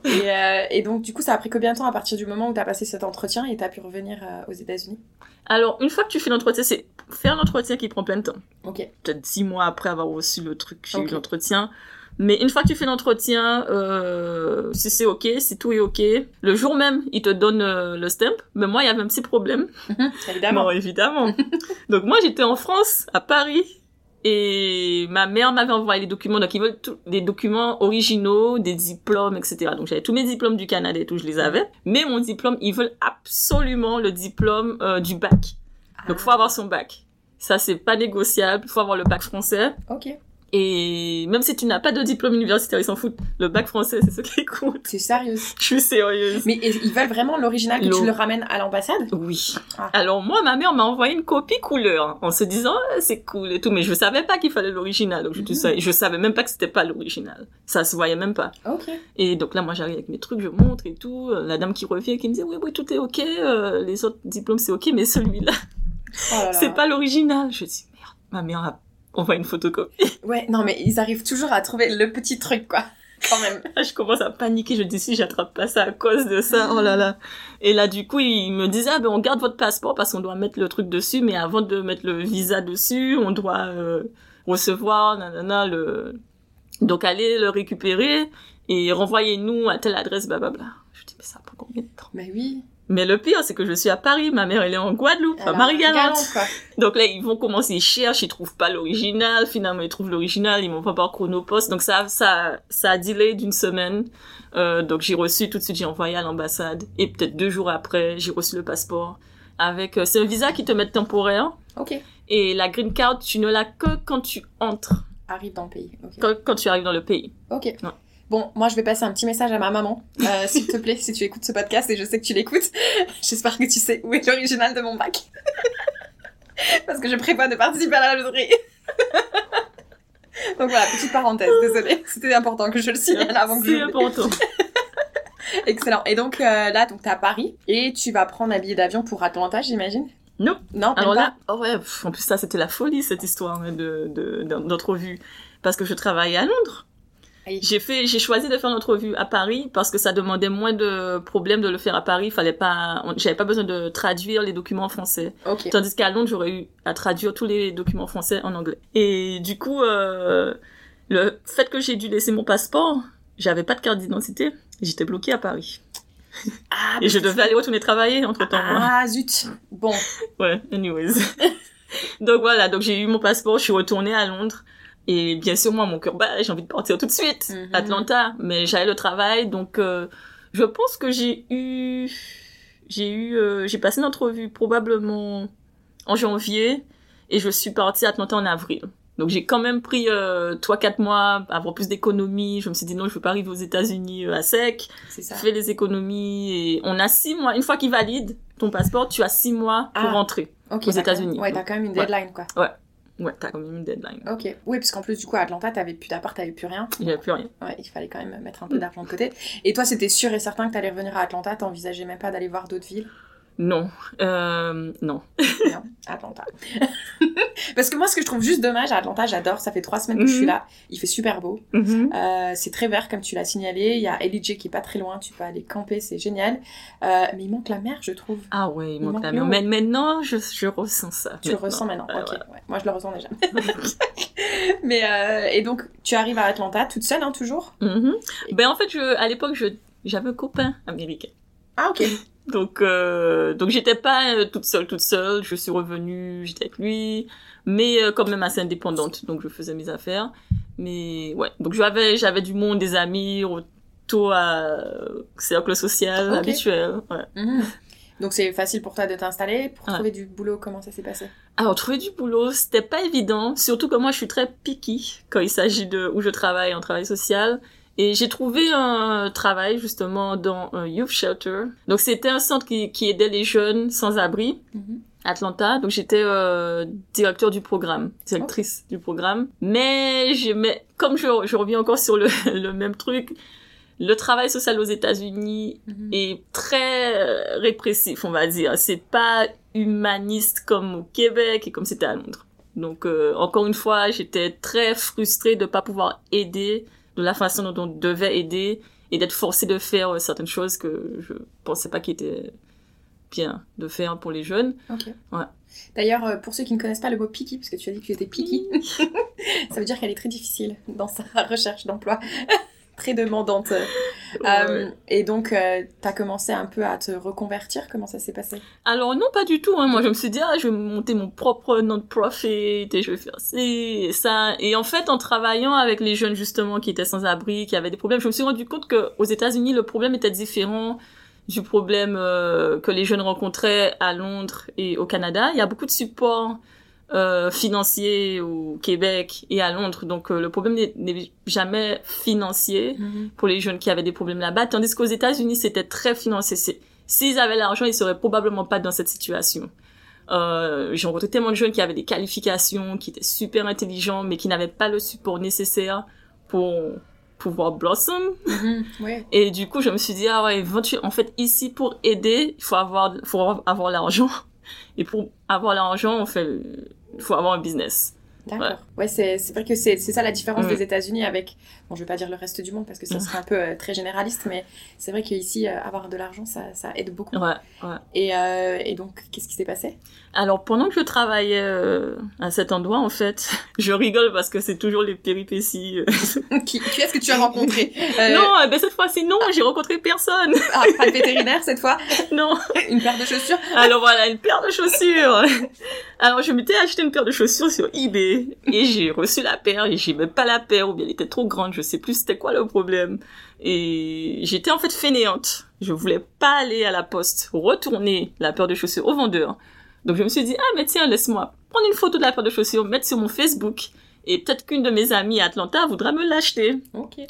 Speaker 1: Et, euh, et donc, du coup, ça a pris combien de temps à partir du moment où tu as passé cet entretien et tu as pu revenir euh, aux États-Unis?
Speaker 2: Alors, une fois que tu fais l'entretien, c'est faire l'entretien qui prend plein de temps.
Speaker 1: Ok.
Speaker 2: Peut-être six mois après avoir reçu le truc, j'ai
Speaker 1: Ok.
Speaker 2: eu l'entretien. Mais une fois que tu fais l'entretien, euh, si c'est ok, si tout est ok, le jour même, ils te donnent euh, le stamp. Mais moi, il y avait un petit problème.
Speaker 1: Évidemment.
Speaker 2: Bon, évidemment. Donc moi, j'étais en France, à Paris, et ma mère m'avait envoyé les documents. Donc ils veulent des documents originaux, des diplômes, etc. Donc j'avais tous mes diplômes du Canada et tout, je les avais. Mais mon diplôme, ils veulent absolument le diplôme euh, du bac. Donc faut avoir son bac. Ça, c'est pas négociable. Faut avoir le bac français.
Speaker 1: Ah, Ok.
Speaker 2: Et même si tu n'as pas de diplôme universitaire, ils s'en foutent. Le bac français, c'est ce qui compte.
Speaker 1: C'est sérieux.
Speaker 2: Je suis sérieuse.
Speaker 1: Mais et- ils veulent vraiment l'original que tu le ramènes à l'ambassade?
Speaker 2: Oui.
Speaker 1: Ah.
Speaker 2: Alors moi, ma mère m'a envoyé une copie couleur en se disant Ah, c'est cool et tout, mais je savais pas qu'il fallait l'original. Donc je,
Speaker 1: Mhm.
Speaker 2: ça, je savais même pas que c'était pas l'original. Ça se voyait même pas.
Speaker 1: Ok.
Speaker 2: Et donc là, moi j'arrive avec mes trucs, je montre et tout. Euh, La dame qui revient qui me dit oui oui tout est ok, euh, les autres diplômes c'est ok, mais celui-là
Speaker 1: Oh
Speaker 2: c'est pas l'original. Je dis merde, ma mère a envoyé une photocopie.
Speaker 1: Ouais, non, mais ils arrivent toujours à trouver le petit truc, quoi. Quand même.
Speaker 2: Je commence à paniquer. Je dis si j'attrape pas ça à cause de ça. Oh là là. Et là, du coup, il me disait, ah ben, on garde votre passeport parce qu'on doit mettre le truc dessus, mais avant de mettre le visa dessus, on doit euh, recevoir, nanana, le... Donc, allez le récupérer et renvoyez-nous à telle adresse, blablabla. Je dis, mais ça prend combien de temps?
Speaker 1: Mais oui.
Speaker 2: Mais le pire, c'est que je suis à Paris, ma mère, elle est en Guadeloupe, à Marie-Galante. Donc là, ils vont commencer, ils cherchent, ils trouvent pas l'original. Finalement, ils trouvent l'original, ils m'ont pas par chronopost. Donc ça, ça, ça a delay d'une semaine. Euh, donc j'ai reçu tout de suite, j'ai envoyé à l'ambassade. Et peut-être deux jours après, j'ai reçu le passeport. Avec, euh, c'est un visa qui te met temporaire.
Speaker 1: Ok.
Speaker 2: Et la green card, tu ne l'as que quand tu entres,
Speaker 1: Arrive dans le pays. Ok.
Speaker 2: quand, quand tu arrives dans le pays.
Speaker 1: Ok. Bon, moi je vais passer un petit message à ma maman, euh, s'il te plaît, si tu écoutes ce podcast et je sais que tu l'écoutes. J'espère que tu sais où est l'original de mon bac. Parce que je prévois de participer à la loterie. Donc voilà, petite parenthèse, désolée. C'était important que je le signale avant que
Speaker 2: C'est
Speaker 1: je...
Speaker 2: important.
Speaker 1: Excellent. Et donc euh, là, donc t'es à Paris et tu vas prendre un billet d'avion pour Atlanta, j'imagine?
Speaker 2: Non.
Speaker 1: Non,
Speaker 2: Alors là, oh ouais, pff, en plus ça c'était la folie cette histoire hein, de de- de- d'entrevue parce que je travaillais à Londres. J'ai fait, j'ai choisi de faire l'entrevue à Paris parce que ça demandait moins de problèmes de le faire à Paris. Il fallait pas, j'avais pas besoin de traduire les documents en français. Tandis qu'à Londres j'aurais eu à traduire tous les documents français en anglais. Et du coup, euh, le fait que j'ai dû laisser mon passeport, j'avais pas de carte d'identité, j'étais bloquée à Paris
Speaker 1: Ah,
Speaker 2: et je devais aller retourner travailler entre temps.
Speaker 1: Ah zut. Bon.
Speaker 2: Ouais, anyways. donc voilà, donc j'ai eu mon passeport, je suis retournée à Londres. Et bien sûr, moi, mon cœur bat, j'ai envie de partir tout de suite.
Speaker 1: Mhm.
Speaker 2: Atlanta. Mais j'avais le travail, donc euh, je pense que j'ai eu... J'ai eu... euh, j'ai passé l'entrevue probablement en janvier. Et je suis partie à Atlanta en avril. Donc j'ai quand même pris euh, 3-4 mois, avoir plus d'économies. Je me suis dit non, je veux pas arriver aux États-Unis euh, à sec
Speaker 1: C'est ça.
Speaker 2: fais les économies et on a six mois. Une fois qu'il valide ton passeport, tu as six mois pour
Speaker 1: Ah.
Speaker 2: rentrer. Aux. États-Unis.
Speaker 1: Ouais, t'as quand même une
Speaker 2: Ouais.
Speaker 1: deadline, quoi.
Speaker 2: Ouais, t'as quand même une deadline.
Speaker 1: Ok. Oui, parce qu'en plus, du coup, à Atlanta, t'avais plus d'appart, t'avais plus rien.
Speaker 2: Il n'y a plus rien.
Speaker 1: Ouais, il fallait quand même mettre un peu d'argent de côté. Et toi, c'était sûr et certain que t'allais revenir à Atlanta, t'envisageais même pas d'aller voir d'autres villes?
Speaker 2: Non, euh, non.
Speaker 1: Non, Atlanta. Parce que moi, ce que je trouve juste dommage à Atlanta, j'adore, ça fait trois semaines que je suis
Speaker 2: Mhm.
Speaker 1: là, il fait super beau.
Speaker 2: Mhm.
Speaker 1: Euh, c'est très vert, comme tu l'as signalé. Il y a LJ qui est pas très loin, tu peux aller camper, c'est génial. Euh, mais il manque la mer, je trouve.
Speaker 2: Ah ouais, il
Speaker 1: Il
Speaker 2: manque
Speaker 1: manque
Speaker 2: la mer. Mais maintenant, je, je ressens ça.
Speaker 1: Tu le ressens maintenant. Ok,
Speaker 2: ouais.
Speaker 1: ouais. Moi, je le ressens déjà. mais et donc, tu arrives à Atlanta toute seule, hein, toujours?
Speaker 2: Mhm. Ben en fait, je, à l'époque, j'avais un copain américain.
Speaker 1: Ah, ok.
Speaker 2: Donc, euh, donc j'étais pas euh, toute seule, toute seule. Je suis revenue, j'étais avec lui, mais euh, quand même assez indépendante. Donc, je faisais mes affaires. Mais ouais, donc j'avais, j'avais du monde, des amis, autour à euh, cercle social habituel. Ouais.
Speaker 1: Mhm. Donc, c'est facile pour toi de t'installer. Pour
Speaker 2: Ouais.
Speaker 1: trouver du boulot, comment ça s'est passé?
Speaker 2: Alors, trouver du boulot, c'était pas évident. Surtout que moi, je suis très picky quand il s'agit de où je travaille en travail social. Et j'ai trouvé un travail justement dans un youth shelter. Donc, c'était un centre qui, qui aidait les jeunes sans abri.
Speaker 1: Mhm.
Speaker 2: Atlanta. Donc j'étais euh, directeur du programme, directrice du programme. Mais j'aimais, comme je, je reviens encore sur le, le même truc, le travail social aux États-Unis
Speaker 1: Mhm.
Speaker 2: est très euh, répressif, on va dire. C'est pas humaniste comme au Québec et comme c'était à Londres. Donc, euh, encore une fois, j'étais très frustrée de pas pouvoir aider de la façon dont on devait aider et d'être forcée de faire euh, certaines choses que je pensais pas qui étaient bien de faire pour les jeunes. Ouais.
Speaker 1: D'ailleurs, euh, pour ceux qui ne connaissent pas le mot picky, parce que tu as dit que tu étais picky, ça veut dire qu'elle est très difficile dans sa recherche d'emploi. très demandante.
Speaker 2: Ouais.
Speaker 1: Euh, et donc, tu as commencé un peu à te reconvertir. Comment ça s'est passé?
Speaker 2: Alors non, pas du tout. Hein. Moi, je me suis dit, ah, je vais monter mon propre non-profit et je vais faire ci et ça. Et en fait, en travaillant avec les jeunes justement qui étaient sans abri, qui avaient des problèmes, je me suis rendu compte que aux États-Unis, le problème était différent du problème euh, que les jeunes rencontraient à Londres et au Canada. Il y a beaucoup de support euh, financier au Québec et à Londres, donc euh, le problème n'est- jamais financier pour les jeunes qui avaient des problèmes là-bas, tandis qu'aux États-Unis, c'était très financier. S'ils avaient l'argent, ils seraient probablement pas dans cette situation. Euh, J'ai rencontré tellement de jeunes qui avaient des qualifications, qui étaient super intelligents, mais qui n'avaient pas le support nécessaire pour pouvoir blossom.
Speaker 1: Mhm. Ouais.
Speaker 2: Et du coup, je me suis dit, ah ouais, en fait, ici, pour aider, il faut avoir, faut avoir l'argent. Et pour avoir l'argent, on fait, faut avoir un business.
Speaker 1: D'accord. Ouais, c'est c'est vrai que c'est c'est ça la différence
Speaker 2: Mm.
Speaker 1: des États-Unis avec, bon, je vais pas dire le reste du monde parce que ça serait un peu euh, très généraliste, mais c'est vrai qu'ici, euh, avoir de l'argent, ça, ça aide beaucoup.
Speaker 2: Ouais, ouais.
Speaker 1: Et, euh, et donc, qu'est-ce qui s'est passé?
Speaker 2: Alors pendant que je travaillais à cet endroit, en fait, je rigole parce que c'est toujours les péripéties.
Speaker 1: qui, qui est-ce que tu as rencontré?
Speaker 2: Non, ben cette fois-ci non, j'ai rencontré personne.
Speaker 1: ah, pas de vétérinaire cette fois?
Speaker 2: Non.
Speaker 1: Une paire de chaussures?
Speaker 2: Alors voilà, une paire de chaussures. Alors je m'étais acheté une paire de chaussures sur eBay et j'ai reçu la paire et j'aimais pas la paire ou bien elle était trop grande, je sais plus c'était quoi le problème. Et j'étais en fait fainéante. Je voulais pas aller à la poste retourner la paire de chaussures au vendeur. Donc je me suis dit ah mais tiens laisse-moi prendre une photo de la paire de chaussures, mettre sur mon Facebook et peut-être qu'une de mes amies à Atlanta voudra me l'acheter.
Speaker 1: Ok.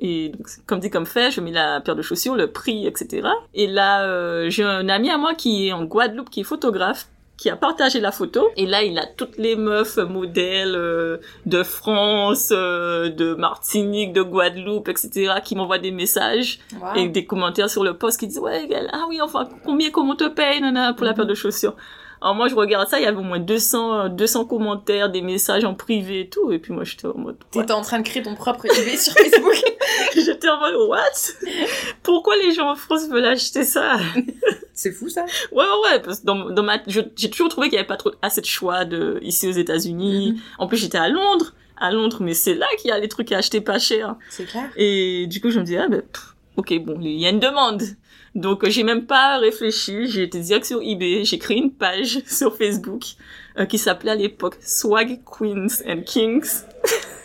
Speaker 2: Et donc, comme dit comme fait, je mets la paire de chaussures, le prix, etc. Et là, euh, j'ai un ami à moi qui est en Guadeloupe, qui est photographe, qui a partagé la photo. Et là, il a toutes les meufs modèles euh, de France, euh, de Martinique, de Guadeloupe, etc., qui m'envoient des messages
Speaker 1: Wow.
Speaker 2: et des commentaires sur le post qui disent ouais ah oui enfin combien comment on te paye nana pour la
Speaker 1: Mhm.
Speaker 2: paire de chaussures alors moi je regarde ça il y avait au moins 200 euh, 200 commentaires des messages en privé et tout et puis moi j'étais en mode
Speaker 1: T'étais en train de créer ton propre eBay sur Facebook.
Speaker 2: J'étais en mode, what? Pourquoi les gens en France veulent acheter ça?
Speaker 1: c'est fou ça.
Speaker 2: Ouais, ouais, ouais, parce que dans, dans ma, j'ai toujours trouvé qu'il y avait pas trop, assez de choix de, ici aux États-Unis.
Speaker 1: Mhm.
Speaker 2: En plus, j'étais à Londres. À Londres, mais c'est là qu'il y a les trucs à acheter pas cher.
Speaker 1: C'est clair.
Speaker 2: Et du coup, je me dis, ah, ben, pff, ok, bon, il y a une demande. Donc, euh, j'ai même pas réfléchi. J'ai été direct sur eBay. J'ai créé une page sur Facebook euh, qui s'appelait à l'époque Swag Queens and Kings.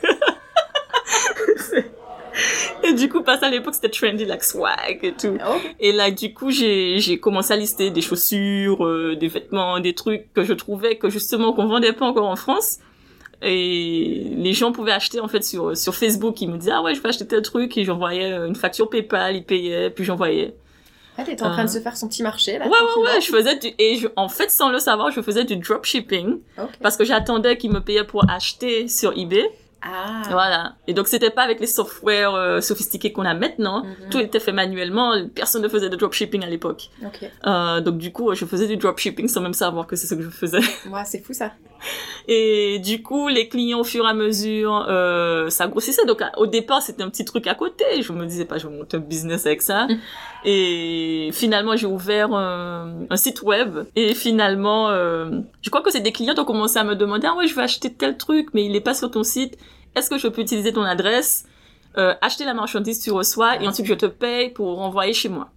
Speaker 2: et du coup, parce qu'à l'époque, c'était trendy, like swag et tout.
Speaker 1: Ok.
Speaker 2: Et là, du coup, j'ai j'ai commencé à lister des chaussures, euh, des vêtements, des trucs que je trouvais que justement qu'on vendait pas encore en France. Et les gens pouvaient acheter en fait sur sur Facebook. Ils me disaient ah ouais, je vais acheter tel truc et j'envoyais euh, une facture PayPal, ils payaient, puis j'envoyais.
Speaker 1: Elle était en train de
Speaker 2: Euh.
Speaker 1: se faire son petit marché là.
Speaker 2: Ouais ouais ouais, je faisais du et je, en fait sans le savoir, je faisais du dropshipping parce que j'attendais qu'ils me payaient pour acheter sur eBay.
Speaker 1: Ah.
Speaker 2: Voilà. Et donc c'était pas avec les softwares euh, sophistiqués qu'on a maintenant.
Speaker 1: Mhm.
Speaker 2: Tout était fait manuellement. Personne ne faisait de dropshipping à l'époque.
Speaker 1: Ok.
Speaker 2: Euh, donc du coup, je faisais du dropshipping sans même savoir que c'est ce que je faisais.
Speaker 1: Ouais, c'est fou ça.
Speaker 2: Et du coup, les clients, au fur et à mesure, euh, ça grossissait. Donc à- au départ, c'était un petit truc à côté. Je me disais pas, je vais monter un business avec ça.
Speaker 1: Mm.
Speaker 2: Et finalement, j'ai ouvert un, un site web. Et finalement, euh, je crois que c'est des clients qui ont commencé à me demander, ah ouais, je vais acheter tel truc, mais il est pas sur ton site. Est-ce que je peux utiliser ton adresse, euh, acheter la marchandise, tu reçois, et ensuite je te paye pour renvoyer chez moi?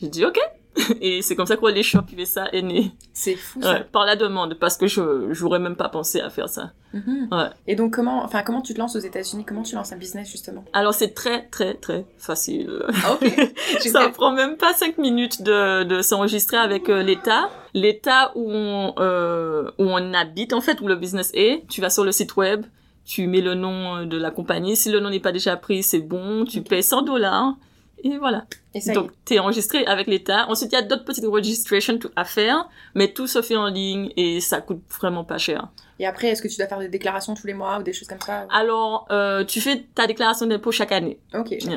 Speaker 2: J'ai dit ok. Et c'est comme ça que les Shop USA est né.
Speaker 1: C'est fou ça.
Speaker 2: Ouais, par la demande, parce que je j'aurais même pas pensé à faire ça.
Speaker 1: Mhm.
Speaker 2: Ouais.
Speaker 1: Et donc comment, enfin comment tu te lances aux États-Unis? Comment tu lances un business justement?
Speaker 2: Alors c'est très très très facile.
Speaker 1: Ok. J'ai
Speaker 2: ça prend même pas cinq minutes de, de s'enregistrer avec euh, l'État. L'État où on euh, où on habite en fait, où le business est. Tu vas sur le site web, tu mets le nom euh, de la compagnie. Si le nom n'est pas déjà pris, c'est bon. Tu payes 100 dollars. Et voilà.
Speaker 1: Et
Speaker 2: Donc, t'es enregistré avec l'État. Ensuite, il y a d'autres petites registrations à faire, mais tout se fait en ligne et ça coûte vraiment pas cher.
Speaker 1: Et après, est-ce que tu dois faire des déclarations tous les mois ou des choses comme ça
Speaker 2: Alors, euh, tu fais ta déclaration d'impôt chaque année.
Speaker 1: Ok.
Speaker 2: Yeah.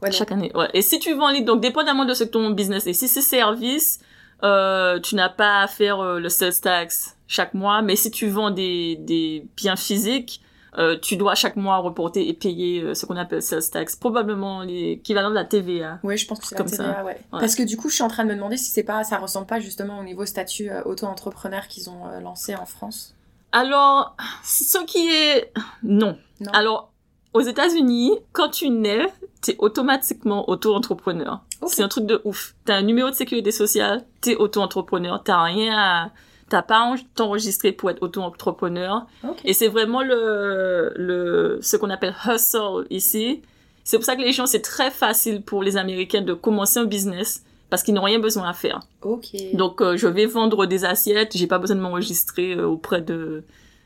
Speaker 1: Ouais, donc-
Speaker 2: Chaque année, ouais. Et si tu vends en ligne, donc dépendamment de ce que ton business est. Si c'est service, euh, tu n'as pas à faire euh, le sales tax chaque mois. Mais si tu vends des, des biens physiques, euh, tu dois chaque mois reporter et payer euh, ce qu'on appelle sales tax. Probablement l'équivalent de la TVA.
Speaker 1: Ouais, je pense que c'est la
Speaker 2: Comme ça.
Speaker 1: TVA, ouais. Parce que du coup, je suis en train de me demander si c'est pas, ça ressemble pas justement au niveau statut euh, auto-entrepreneur qu'ils ont lancé en France.
Speaker 2: Alors, ce qui est... Non.
Speaker 1: Non.
Speaker 2: Alors, aux États-Unis, quand tu nais, t'es automatiquement auto-entrepreneur. C'est un truc de ouf. T'as un numéro de sécurité sociale, t'es auto-entrepreneur, t'as rien à... T'as pas à t'enregistrer pour être auto-entrepreneur.
Speaker 1: Ok.
Speaker 2: Et c'est vraiment le, le, ce qu'on appelle hustle ici. C'est pour ça que les gens, c'est très facile pour les Américains de commencer un business parce qu'ils n'ont rien besoin à faire.
Speaker 1: Ok.
Speaker 2: Donc, euh, je vais vendre des assiettes, j'ai pas besoin de m'enregistrer euh, auprès de,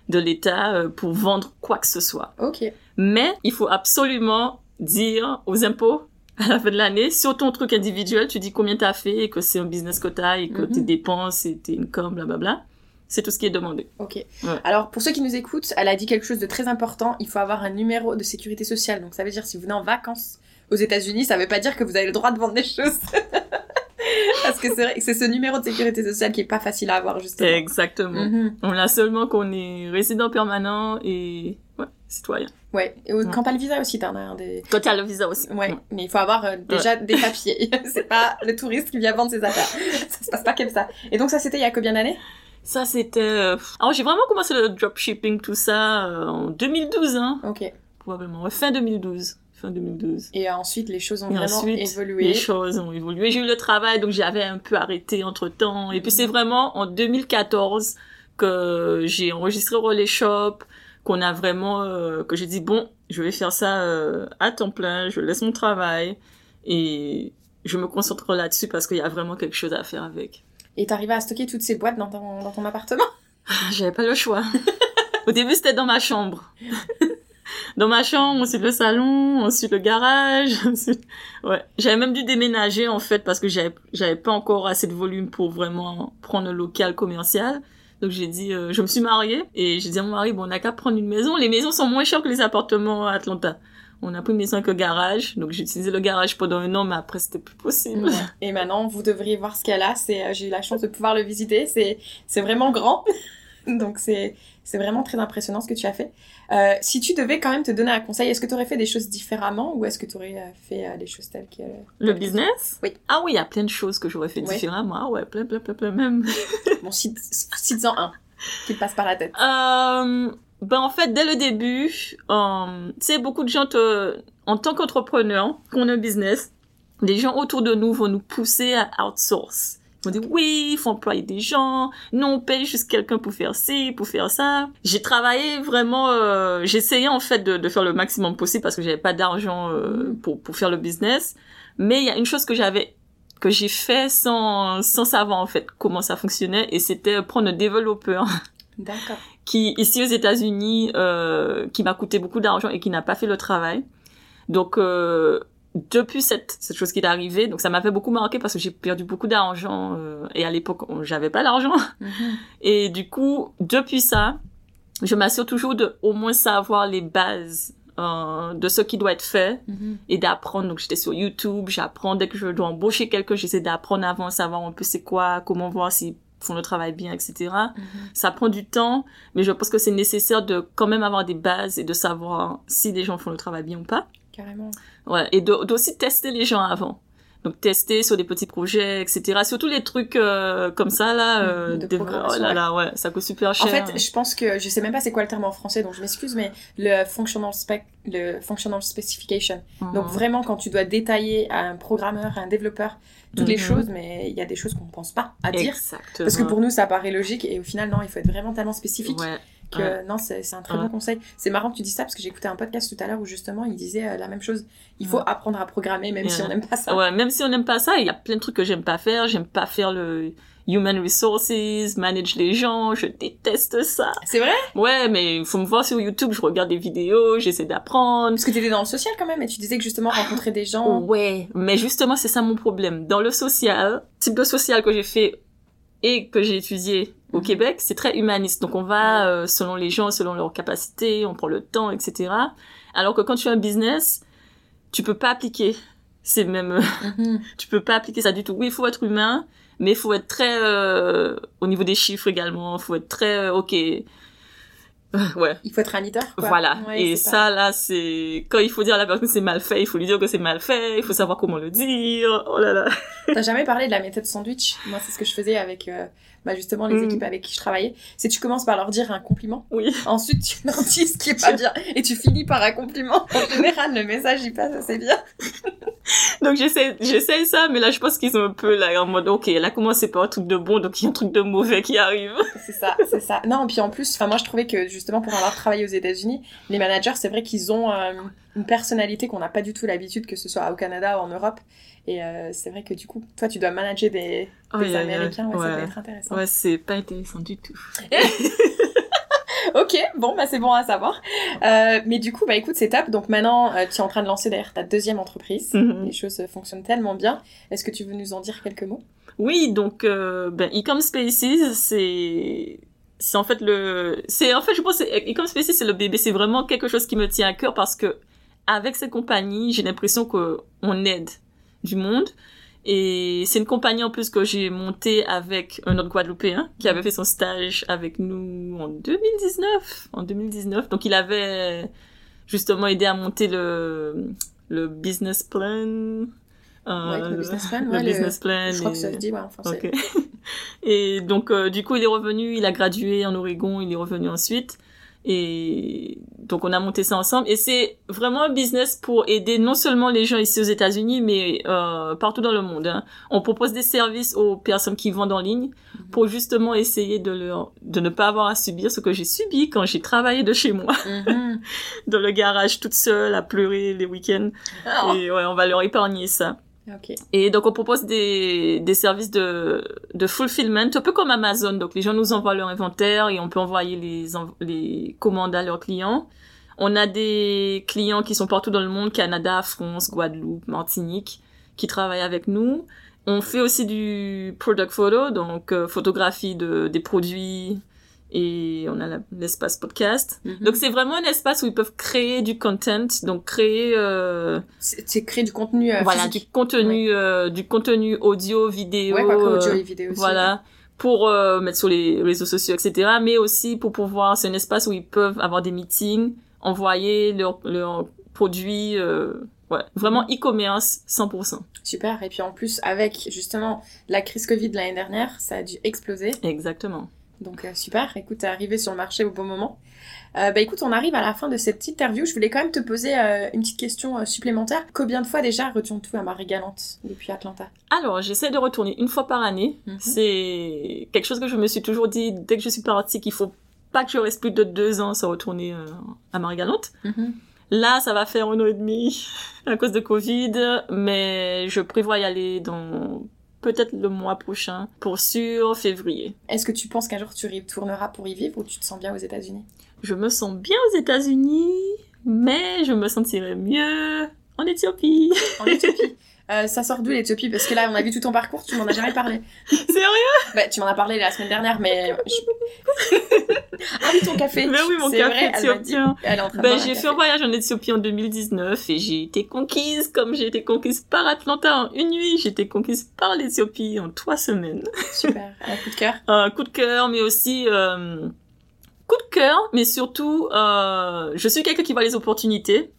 Speaker 2: de l'État euh, pour vendre quoi que ce soit.
Speaker 1: Ok.
Speaker 2: Mais il faut absolument dire aux impôts à la fin de l'année, sur ton truc individuel, tu dis combien t'as fait et que c'est un business que t'as et que
Speaker 1: Mhm.
Speaker 2: tes dépenses et tes incomes, blablabla. C'est tout ce qui est demandé.
Speaker 1: Ok. Alors, pour ceux qui nous écoutent, elle a dit quelque chose de très important. Il faut avoir un numéro de sécurité sociale. Donc, ça veut dire si vous venez en vacances aux États-Unis, ça veut pas dire que vous avez le droit de vendre des choses. Parce que c'est vrai que c'est ce numéro de sécurité sociale qui est pas facile à avoir, justement.
Speaker 2: Exactement.
Speaker 1: Mhm.
Speaker 2: On a seulement qu'on est résident permanent et ouais, citoyen.
Speaker 1: Ouais. Et
Speaker 2: Ouais.
Speaker 1: quand t'as le visa aussi, t'en as un des.
Speaker 2: Toi, t'as le visa aussi.
Speaker 1: Ouais, mais il faut avoir euh, déjà des papiers. c'est pas le touriste qui vient vendre ses affaires. ça se passe pas comme ça. Et donc ça, c'était il y a combien d'années?
Speaker 2: Ça, c'était... euh, Alors, j'ai vraiment commencé le dropshipping, tout ça, euh, en 2012, hein.
Speaker 1: Ok.
Speaker 2: Probablement. Fin 2012. Fin 2012.
Speaker 1: Et ensuite, les choses ont
Speaker 2: Et
Speaker 1: vraiment
Speaker 2: ensuite,
Speaker 1: évolué.
Speaker 2: les choses ont évolué. J'ai eu le travail, donc j'avais un peu arrêté entre temps. Et puis c'est vraiment en 2014 que j'ai enregistré Relais Shop, qu'on a vraiment, euh, que j'ai dit bon, je vais faire ça euh, à temps plein, je laisse mon travail et je me concentre là-dessus parce qu'il y a vraiment quelque chose à faire avec.
Speaker 1: Et t'arrivais à stocker toutes ces boîtes dans ton, dans ton appartement?
Speaker 2: Ah, J'avais pas le choix. Au début, c'était dans ma chambre. Dans ma chambre, ensuite le salon, ensuite le garage. ensuite- Ouais. J'avais même dû déménager, en fait, parce que j'avais, j'avais pas encore assez de volume pour vraiment prendre un local commercial. Donc j'ai dit, euh, je me suis mariée et j'ai dit à mon mari, bon, on n'a qu'à prendre une maison. Les maisons sont moins chères que les appartements à Atlanta. On a pris une maison avec un garage, donc j'ai utilisé le garage pendant un an, mais après c'était plus possible.
Speaker 1: Et maintenant, vous devriez voir ce qu'elle a. C'est, euh, j'ai eu la chance de pouvoir le visiter. C'est, c'est vraiment grand. Donc c'est, c'est vraiment très impressionnant ce que tu as fait. Euh, si tu devais quand même te donner un conseil, est-ce que tu aurais fait des choses différemment ou est-ce que tu aurais euh, fait euh, les choses telles que...
Speaker 2: Le business?
Speaker 1: Oui.
Speaker 2: Ah oui, il y a plein de choses que j'aurais fait
Speaker 1: Ouais.
Speaker 2: différemment. Ah ouais, plein, plein, plein, plein, même.
Speaker 1: Bon, cite-en un qui te passe par la tête.
Speaker 2: Euh, ben en fait, dès le début, euh, tu sais, beaucoup de gens te, en tant qu'entrepreneur, qu'on a un business, les gens autour de nous vont nous pousser à outsource. Vont dire oui, il faut employer des gens, non, on paye juste quelqu'un pour faire ci, pour faire ça. J'ai travaillé vraiment, euh, j'essayais en fait de, de faire le maximum possible parce que j'avais pas d'argent euh, pour, pour faire le business. Mais il y a une chose que j'avais que j'ai fait sans, sans savoir en fait comment ça fonctionnait et c'était prendre un développeur
Speaker 1: D'accord.
Speaker 2: qui ici aux États-Unis euh, qui m'a coûté beaucoup d'argent et qui n'a pas fait le travail. Donc euh, depuis cette cette chose qui est arrivée, donc ça m'a fait beaucoup marquer parce que j'ai perdu beaucoup d'argent euh, et à l'époque j'avais pas l'argent
Speaker 1: Mhm.
Speaker 2: et du coup depuis ça, je m'assure toujours de au moins savoir les bases euh, de ce qui doit être fait
Speaker 1: Mhm.
Speaker 2: et d'apprendre. Donc j'étais sur YouTube, j'apprends dès que je dois embaucher quelqu'un, j'essaie d'apprendre avant, savoir un peu c'est quoi, comment voir s'ils font le travail bien, etc.
Speaker 1: Mhm.
Speaker 2: Ça prend du temps, mais je pense que c'est nécessaire de quand même avoir des bases et de savoir si les gens font le travail bien ou pas.
Speaker 1: Carrément.
Speaker 2: Ouais, et d'aussi tester les gens avant. Donc tester sur des petits projets, etc. Surtout les trucs euh, comme ça là, euh,
Speaker 1: De
Speaker 2: des-
Speaker 1: programmation,
Speaker 2: oh là là, ouais, ça coûte super cher.
Speaker 1: En fait, je pense que je sais même pas c'est quoi le terme en français, donc je m'excuse, mais le functional spec, le functional specification.
Speaker 2: Mhm.
Speaker 1: Donc vraiment, quand tu dois détailler à un programmeur, à un développeur, toutes les
Speaker 2: Mhm.
Speaker 1: choses, mais il y a des choses qu'on pense pas à dire.
Speaker 2: Exactement.
Speaker 1: Parce que pour nous, ça paraît logique, et au final, non, il faut être vraiment tellement spécifique.
Speaker 2: Ouais. Ouais.
Speaker 1: non, c'est c'est un très
Speaker 2: Ouais.
Speaker 1: bon conseil. C'est marrant que tu dis ça parce que écouté un podcast tout à l'heure où justement il disait euh, la même chose. Il faut
Speaker 2: Ouais.
Speaker 1: apprendre à programmer même si on n'aime pas ça.
Speaker 2: Ouais, même si on n'aime pas ça, il y a plein de trucs que j'aime pas faire. J'aime pas faire le human resources, manage les gens, je déteste ça.
Speaker 1: C'est vrai?
Speaker 2: Ouais, mais il faut me voir sur YouTube, je regarde des vidéos, j'essaie d'apprendre.
Speaker 1: Parce que tu étais dans le social quand même et tu disais que justement rencontrer des gens.
Speaker 2: Ouais, mais justement, c'est ça mon problème. Dans le social, type de social que j'ai fait et que j'ai étudié au
Speaker 1: Mhm.
Speaker 2: Québec, c'est très humaniste. Donc on va euh, selon les gens, selon leurs capacités, on prend le temps, etc. Alors que quand tu as un business, tu peux pas appliquer C'est même,
Speaker 1: Mhm.
Speaker 2: tu peux pas appliquer ça du tout. Oui, il faut être humain, mais il faut être très euh, au niveau des chiffres également. Il faut être très euh, ok. Euh, ouais,
Speaker 1: Il faut être un leader, quoi.
Speaker 2: voilà.
Speaker 1: Ouais,
Speaker 2: Et ça là, c'est quand il faut dire à la personne que c'est mal fait, il faut lui dire que c'est mal fait. Il faut savoir comment le dire. Oh là là.
Speaker 1: T'as jamais parlé de la méthode sandwich? Moi, c'est ce que je faisais avec, euh, bah, justement, les
Speaker 2: Mm.
Speaker 1: équipes avec qui je travaillais. C'est tu commences par leur dire un compliment.
Speaker 2: Oui.
Speaker 1: Ensuite, tu leur dis ce qui est pas bien. Et tu finis par un compliment. En général, le message, il passe assez bien.
Speaker 2: Donc j'essaie, j'essaie ça, mais là je pense qu'ils sont un peu là en mode ok, elle a commencé par un truc de bon, donc il y a un truc de mauvais qui arrive.
Speaker 1: C'est ça, c'est ça. Non, puis en plus, enfin moi je trouvais que justement pour avoir travaillé aux États-Unis, les managers, c'est vrai qu'ils ont euh, une personnalité qu'on n'a pas du tout l'habitude que ce soit au Canada ou en Europe. Et euh, c'est vrai que du coup, toi tu dois manager des,
Speaker 2: Oh,
Speaker 1: des. Américains, ouais, ça
Speaker 2: ouais.
Speaker 1: être intéressant.
Speaker 2: Ouais, c'est pas intéressant du tout.
Speaker 1: Ok, bon bah c'est bon à savoir. Euh, mais du coup, bah écoute, c'est top. Donc maintenant, euh, tu es en train de lancer d'ailleurs ta deuxième entreprise.
Speaker 2: Mhm.
Speaker 1: Les choses fonctionnent tellement bien. Est-ce que tu veux nous en dire quelques mots?
Speaker 2: Oui, donc euh, ben, Ecom Spaces, c'est c'est en fait le c'est en fait je pense Ecom Spaces c'est le bébé, c'est vraiment quelque chose qui me tient à cœur parce que avec cette compagnie, j'ai l'impression que on aide du monde et c'est une compagnie en plus que j'ai montée avec un autre Guadeloupéen qui avait fait son stage avec nous en 2019, en 2019. Donc il avait justement aidé à monter le le business plan.
Speaker 1: Ouais,
Speaker 2: euh,
Speaker 1: le business plan,
Speaker 2: le
Speaker 1: ouais, le-
Speaker 2: business plan
Speaker 1: Je crois que ça se dit, ouais, en français.
Speaker 2: Et donc, euh, du coup, il est revenu, il a gradué en Oregon, il est revenu ensuite. Et donc, on a monté ça ensemble. Et c'est vraiment un business pour aider non seulement les gens ici aux États-Unis, mais euh, partout dans le monde. hein. On propose des services aux personnes qui vendent en ligne pour justement essayer de, leur, de ne pas avoir à subir ce que j'ai subi quand j'ai travaillé de chez moi,
Speaker 1: Mhm.
Speaker 2: dans le garage toute seule, à pleurer les week-ends.
Speaker 1: Oh.
Speaker 2: Et ouais, on va leur épargner ça.
Speaker 1: Ok.
Speaker 2: Et donc, on propose des, des services de, de fulfillment, un peu comme Amazon. Donc, les gens nous envoient leur inventaire et on peut envoyer les, les commandes à leurs clients. On a des clients qui sont partout dans le monde, Canada, France, Guadeloupe, Martinique, qui travaillent avec nous. On fait aussi du product photo, donc euh, photographie de, des produits et on a l'espace podcast.
Speaker 1: Mhm.
Speaker 2: Donc, c'est vraiment un espace où ils peuvent créer du content, donc créer... euh,
Speaker 1: c'est créer du contenu euh,
Speaker 2: voilà
Speaker 1: physique.
Speaker 2: du contenu euh, du contenu audio vidéo
Speaker 1: Ouais, quoi que
Speaker 2: euh,
Speaker 1: audio et vidéo aussi.
Speaker 2: voilà pour euh, mettre sur les réseaux sociaux etc mais aussi pour pouvoir c'est un espace où ils peuvent avoir des meetings envoyer leurs leurs produits euh, ouais vraiment e-commerce 100%
Speaker 1: Super. Et puis en plus, avec justement la crise Covid l'année dernière, ça a dû exploser.
Speaker 2: exactement
Speaker 1: Donc euh, super. Écoute, t'es arrivé sur le marché au bon moment. Euh, bah écoute, on arrive à la fin de cette interview. Je voulais quand même te poser euh, une petite question supplémentaire. Combien de fois déjà retournes-tu à Marie-Galante depuis Atlanta?
Speaker 2: Alors j'essaie de retourner une fois par année
Speaker 1: Mhm.
Speaker 2: c'est quelque chose que je me suis toujours dit dès que je suis partie qu'il faut pas que je reste plus de deux ans sans retourner euh, à Marie-Galante Là, ça va faire un an et demi à cause de Covid, mais je prévois y aller dans peut-être le mois prochain, pour sûr, février.
Speaker 1: Est-ce que tu penses qu'un jour tu retourneras pour y vivre ou tu te sens bien aux États-Unis?
Speaker 2: Je me sens bien aux États-Unis, mais je me sentirais mieux en Éthiopie.
Speaker 1: En Éthiopie Euh, ça sort d'où l'Éthiopie? Parce que là, on a vu tout ton parcours, tu m'en as jamais parlé.
Speaker 2: Sérieux?
Speaker 1: Bah, tu m'en as parlé la semaine dernière, mais. je- ah oui, ton café
Speaker 2: Mais oui, mon café éthiopien.
Speaker 1: Un
Speaker 2: j'ai fait un voyage en Éthiopie en 2019 et j'ai été conquise comme j'ai été conquise par Atlanta en une nuit. J'ai été conquise par l'Éthiopie en trois semaines.
Speaker 1: Super, un coup de cœur.
Speaker 2: un coup de cœur, mais aussi euh, coup de cœur, mais surtout, euh, je suis quelqu'un qui voit les opportunités.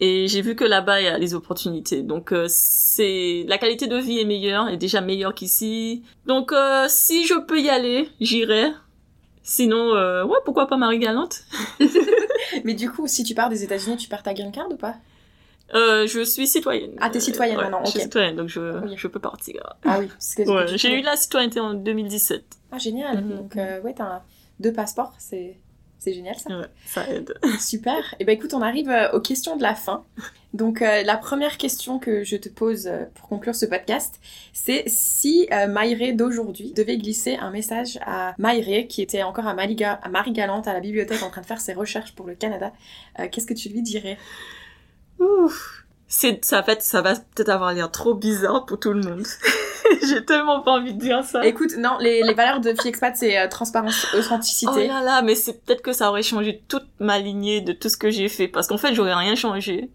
Speaker 2: Et j'ai vu que là-bas, il y a les opportunités. Donc, euh, c'est la qualité de vie est meilleure, est déjà meilleure qu'ici. Donc, euh, si je peux y aller, j'irai. Sinon, euh, ouais, pourquoi pas Marie-Galante
Speaker 1: Mais du coup, si tu pars des États-Unis, tu perds ta green card ou pas?
Speaker 2: Euh, Je suis citoyenne.
Speaker 1: Ah, t'es citoyenne
Speaker 2: Ouais,
Speaker 1: maintenant,
Speaker 2: Je suis
Speaker 1: ok.
Speaker 2: citoyenne, donc je,
Speaker 1: Oui.
Speaker 2: je peux partir.
Speaker 1: Ah oui, c'est
Speaker 2: Ouais, j'ai eu la citoyenneté en 2017.
Speaker 1: Ah, génial.
Speaker 2: Mhm.
Speaker 1: Donc, euh, ouais, t'as deux passeports, c'est c'est génial ça.
Speaker 2: Ouais, ça aide.
Speaker 1: Super. Et ben écoute, on arrive euh, aux questions de la fin. Donc euh, la première question que je te pose euh, pour conclure ce podcast, c'est si euh, Maïré d'aujourd'hui devait glisser un message à Maïré qui était encore à, Maliga- à Marie-Galante à la bibliothèque en train de faire ses recherches pour le Canada, euh, qu'est-ce que tu lui dirais?
Speaker 2: Ouf. C'est, ça ça va peut-être avoir l'air trop bizarre pour tout le monde. J'ai tellement pas envie de dire ça.
Speaker 1: Écoute, non, les, les valeurs de FiExpat, c'est euh, transparence,
Speaker 2: Oh
Speaker 1: authenticité.
Speaker 2: là là, mais c'est peut-être que ça aurait changé toute ma lignée de tout ce que j'ai fait. Parce qu'en fait, j'aurais rien changé.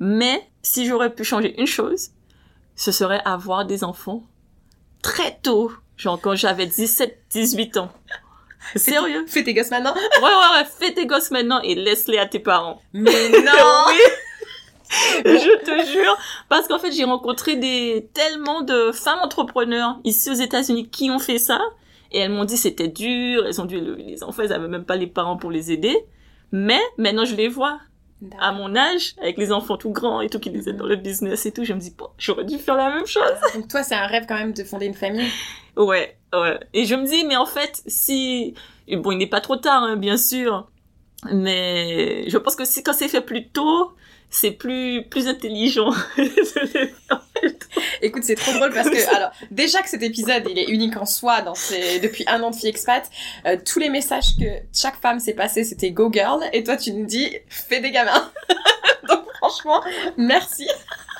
Speaker 2: Mais si j'aurais pu changer une chose, ce serait avoir des enfants très tôt, genre quand j'avais 17, 18 ans. Sérieux?
Speaker 1: Fais tes gosses maintenant.
Speaker 2: Ouais, ouais, ouais, fais tes gosses maintenant et laisse-les à tes parents.
Speaker 1: Mais non
Speaker 2: oui. je te jure, parce qu'en fait, j'ai rencontré des tellement de femmes entrepreneurs ici aux États-Unis qui ont fait ça et elles m'ont dit c'était dur, elles ont dû élever les enfants, elles avaient même pas les parents pour les aider. Mais maintenant, je les vois à mon âge, avec les enfants tout grands et tout, qui les aident dans le business et tout, je me dis, bon, j'aurais dû faire la même chose.
Speaker 1: Donc toi, c'est un rêve quand même de fonder une famille.
Speaker 2: Ouais, ouais. Et je me dis, mais en fait, si... Bon, il n'est pas trop tard, hein, bien sûr. Mais je pense que si quand c'est fait plus tôt, c'est plus plus intelligent.
Speaker 1: Écoute, c'est trop drôle parce que, alors, déjà que cet épisode, il est unique en soi dans ses, depuis un an de fille expat, euh, tous les messages que chaque femme s'est passé, c'était go girl, et toi, tu nous dis, fais des gamins. Donc, franchement, merci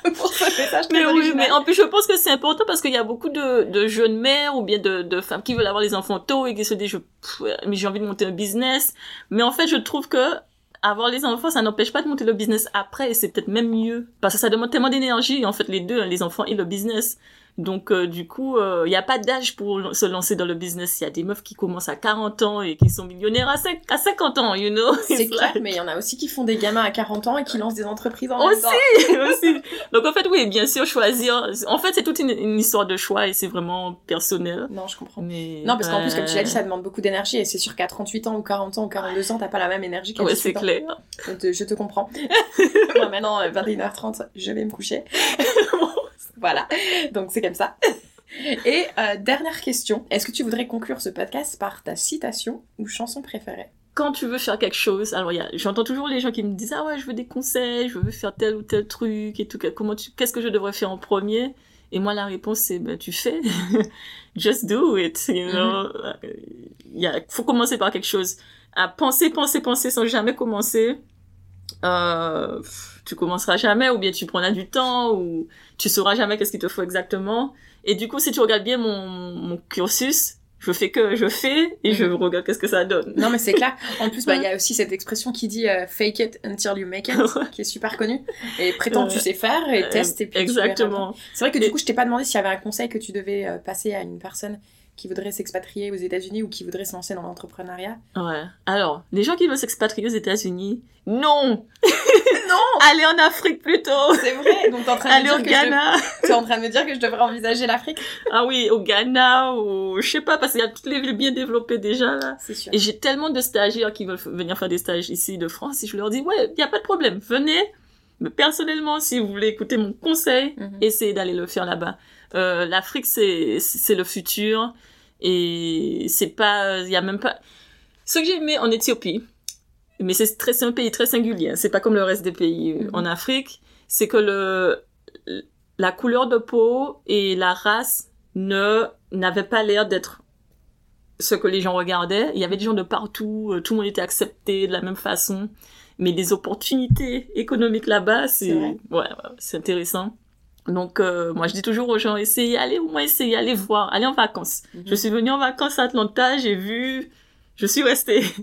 Speaker 1: pour ce message très
Speaker 2: Mais oui, mais en plus je pense que c'est important parce qu'il y a beaucoup de, de jeunes mères ou bien de, de femmes qui veulent avoir les enfants tôt et qui se disent je, pff, mais j'ai envie de monter un business. Mais en fait je trouve que avoir les enfants ça n'empêche pas de monter le business après et c'est peut-être même mieux parce que ça demande tellement d'énergie en fait les deux hein, les enfants et le business. Donc euh, du coup il n'y a pas d'âge pour se lancer dans le business. Il y a des meufs qui commencent à 40 ans et qui sont millionnaires à, cinq- à 50 ans, you know?
Speaker 1: C'est clair,
Speaker 2: like-
Speaker 1: mais il y en a aussi qui font des gamins à 40 ans et qui lancent des entreprises en même temps.
Speaker 2: aussi, aussi. Donc en fait, oui, bien sûr, choisir. En fait, c'est toute une, une histoire de choix et c'est vraiment personnel.
Speaker 1: Non, je comprends.
Speaker 2: Mais
Speaker 1: Non, parce qu'en plus, comme tu l'as dit,
Speaker 2: euh,
Speaker 1: ça demande beaucoup d'énergie et c'est sûr qu'à 38 ans ou 40 ans ou 42 ans, t'as pas la même énergie qu'à
Speaker 2: Ouais,
Speaker 1: 18
Speaker 2: c'est clair.
Speaker 1: Je te, je te comprends. Moi, maintenant, euh, 21h30, je vais me coucher. Voilà. Donc, c'est comme ça. Et euh, dernière question. Est-ce que tu voudrais conclure ce podcast par ta citation ou chanson préférée?
Speaker 2: Quand tu veux faire quelque chose, alors il j'entends toujours les gens qui me disent ah ouais, je veux des conseils, je veux faire tel ou tel truc et tout. Comment tu, qu'est-ce que je devrais faire en premier? Et moi, la réponse c'est ben tu fais, just do it. You know, il y a, faut commencer par quelque chose. À penser, penser, penser sans jamais commencer. Euh, tu commenceras jamais ou bien tu prendras du temps ou tu sauras jamais qu'est-ce qu'il te faut exactement. Et du coup, si tu regardes bien mon, mon cursus, je fais que je fais et je regarde qu'est-ce que ça donne.
Speaker 1: Non, mais c'est clair. En plus, bah, il y a aussi cette expression qui dit euh, fake it until you make it, qui est super connue. Et prétends que tu sais faire et teste et puis.
Speaker 2: Exactement.
Speaker 1: C'est vrai que du coup, je t'ai pas demandé s'il y avait un conseil que tu devais euh, passer à une personne qui voudrait s'expatrier aux États-Unis ou qui voudrait se lancer dans l'entrepreneuriat.
Speaker 2: Ouais. Alors, les gens qui veulent s'expatrier aux États-Unis, non
Speaker 1: Non
Speaker 2: Allez en Afrique plutôt
Speaker 1: C'est vrai Donc t'es en, train de
Speaker 2: Allez
Speaker 1: me
Speaker 2: au
Speaker 1: dire que je
Speaker 2: Ghana
Speaker 1: dev- t'es en train de me dire que je devrais envisager l'Afrique?
Speaker 2: Ah oui, au Ghana ou je sais pas, parce qu'il y a toutes les villes bien développées déjà là.
Speaker 1: C'est sûr.
Speaker 2: Et j'ai tellement de stagiaires qui veulent venir faire des stages ici de France et je leur dis, ouais, il y a pas de problème, venez. Mais personnellement, si vous voulez écouter mon conseil,
Speaker 1: Mhm.
Speaker 2: essayez d'aller le faire là-bas. Euh, L'Afrique, c'est c'est le futur et c'est pas, il y a même pas. Ce que j'ai aimé en Éthiopie, mais c'est très, c'est un pays très singulier. hein, C'est pas comme le reste des pays euh,
Speaker 1: Mhm.
Speaker 2: en Afrique. C'est que le la couleur de peau et la race ne n'avaient pas l'air d'être ce que les gens regardaient. Il y avait des gens de partout, euh, tout le monde était accepté de la même façon. Mais les opportunités économiques là-bas, c'est ouais, c'est intéressant. Donc euh, moi je dis toujours aux gens essayez, allez au moins essayer, allez voir, allez en vacances.
Speaker 1: Mhm.
Speaker 2: Je suis venue en vacances à Atlanta, j'ai vu, je suis restée.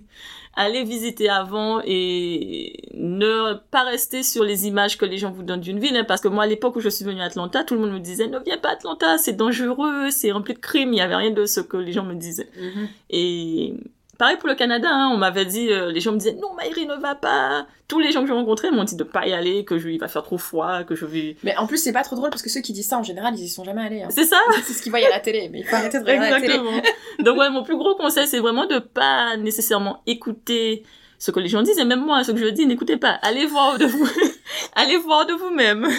Speaker 2: Allez visiter avant et ne pas rester sur les images que les gens vous donnent d'une ville, hein, parce que moi à l'époque où je suis venue à Atlanta, tout le monde me disait ne viens pas à Atlanta, c'est dangereux, c'est rempli de crimes, il y avait rien de ce que les gens me disaient.
Speaker 1: Mhm.
Speaker 2: Et pareil pour le Canada, hein, on m'avait dit, euh, les gens me disaient non Maïri ne va pas. Tous les gens que j'ai rencontrés m'ont dit de pas y aller, que je, il va faire trop froid, que je vais.
Speaker 1: Mais en plus, c'est pas trop drôle parce que ceux qui disent ça, en général, ils y sont jamais allés. Hein.
Speaker 2: C'est ça.
Speaker 1: C'est ce qu'ils voient à la télé, mais il faut arrêter de regarder la télé.
Speaker 2: Exactement. Donc ouais, mon plus gros conseil, c'est vraiment de pas nécessairement écouter ce que les gens disent, et même moi, ce que je dis, n'écoutez pas. Allez voir de vous, allez voir de vous-même.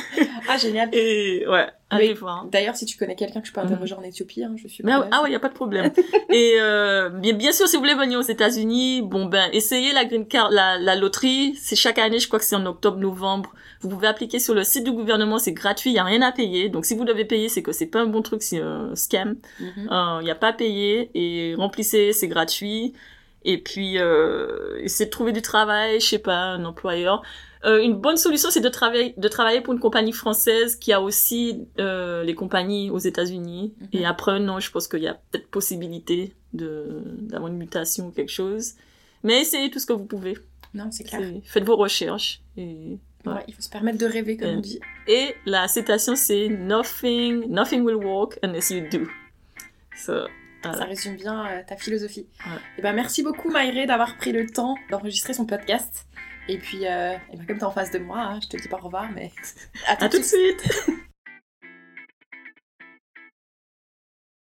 Speaker 1: Ah, génial.
Speaker 2: Et ouais, allez
Speaker 1: Mais-
Speaker 2: voir.
Speaker 1: D'ailleurs, si tu connais quelqu'un que je peux
Speaker 2: Mhm.
Speaker 1: interroger en Éthiopie, hein, je suis
Speaker 2: Mais ah,
Speaker 1: preneuse.
Speaker 2: ah ouais, y a pas de problème. et euh, bien, bien sûr, si vous voulez venir aux États-Unis, bon ben, essayez la green card, la, la loterie. C'est chaque année, je crois que c'est en octobre-novembre. Vous pouvez appliquer sur le site du gouvernement, c'est gratuit, y a rien à payer. Donc si vous devez payer, c'est que c'est pas un bon truc, c'est un scam.
Speaker 1: Mhm.
Speaker 2: Il n'y a pas à payer et remplissez, c'est gratuit. Et puis, euh, essayez de trouver du travail, je sais pas, un employeur. Euh, une bonne solution, c'est de travailler, de travailler pour une compagnie française qui a aussi euh, les compagnies aux États-Unis.
Speaker 1: Mhm.
Speaker 2: Et après un an, je pense qu'il y a peut-être possibilité de d'avoir une mutation ou quelque chose. Mais essayez tout ce que vous pouvez.
Speaker 1: Non, c'est clair.
Speaker 2: Faites vos recherches et Ouais.
Speaker 1: Ouais, il faut se permettre de rêver, comme
Speaker 2: Ouais.
Speaker 1: on dit.
Speaker 2: Et la citation, c'est Nothing, nothing will work unless you do. So,
Speaker 1: Ça
Speaker 2: voilà.
Speaker 1: résume bien euh, ta philosophie.
Speaker 2: Ouais.
Speaker 1: Et ben merci beaucoup Maïré d'avoir pris le temps d'enregistrer son podcast. Et puis, euh, et ben, comme t'es en face de moi, hein, je te dis pas au revoir, mais à tout
Speaker 2: À
Speaker 1: de
Speaker 2: tout de
Speaker 1: suite.
Speaker 2: suite!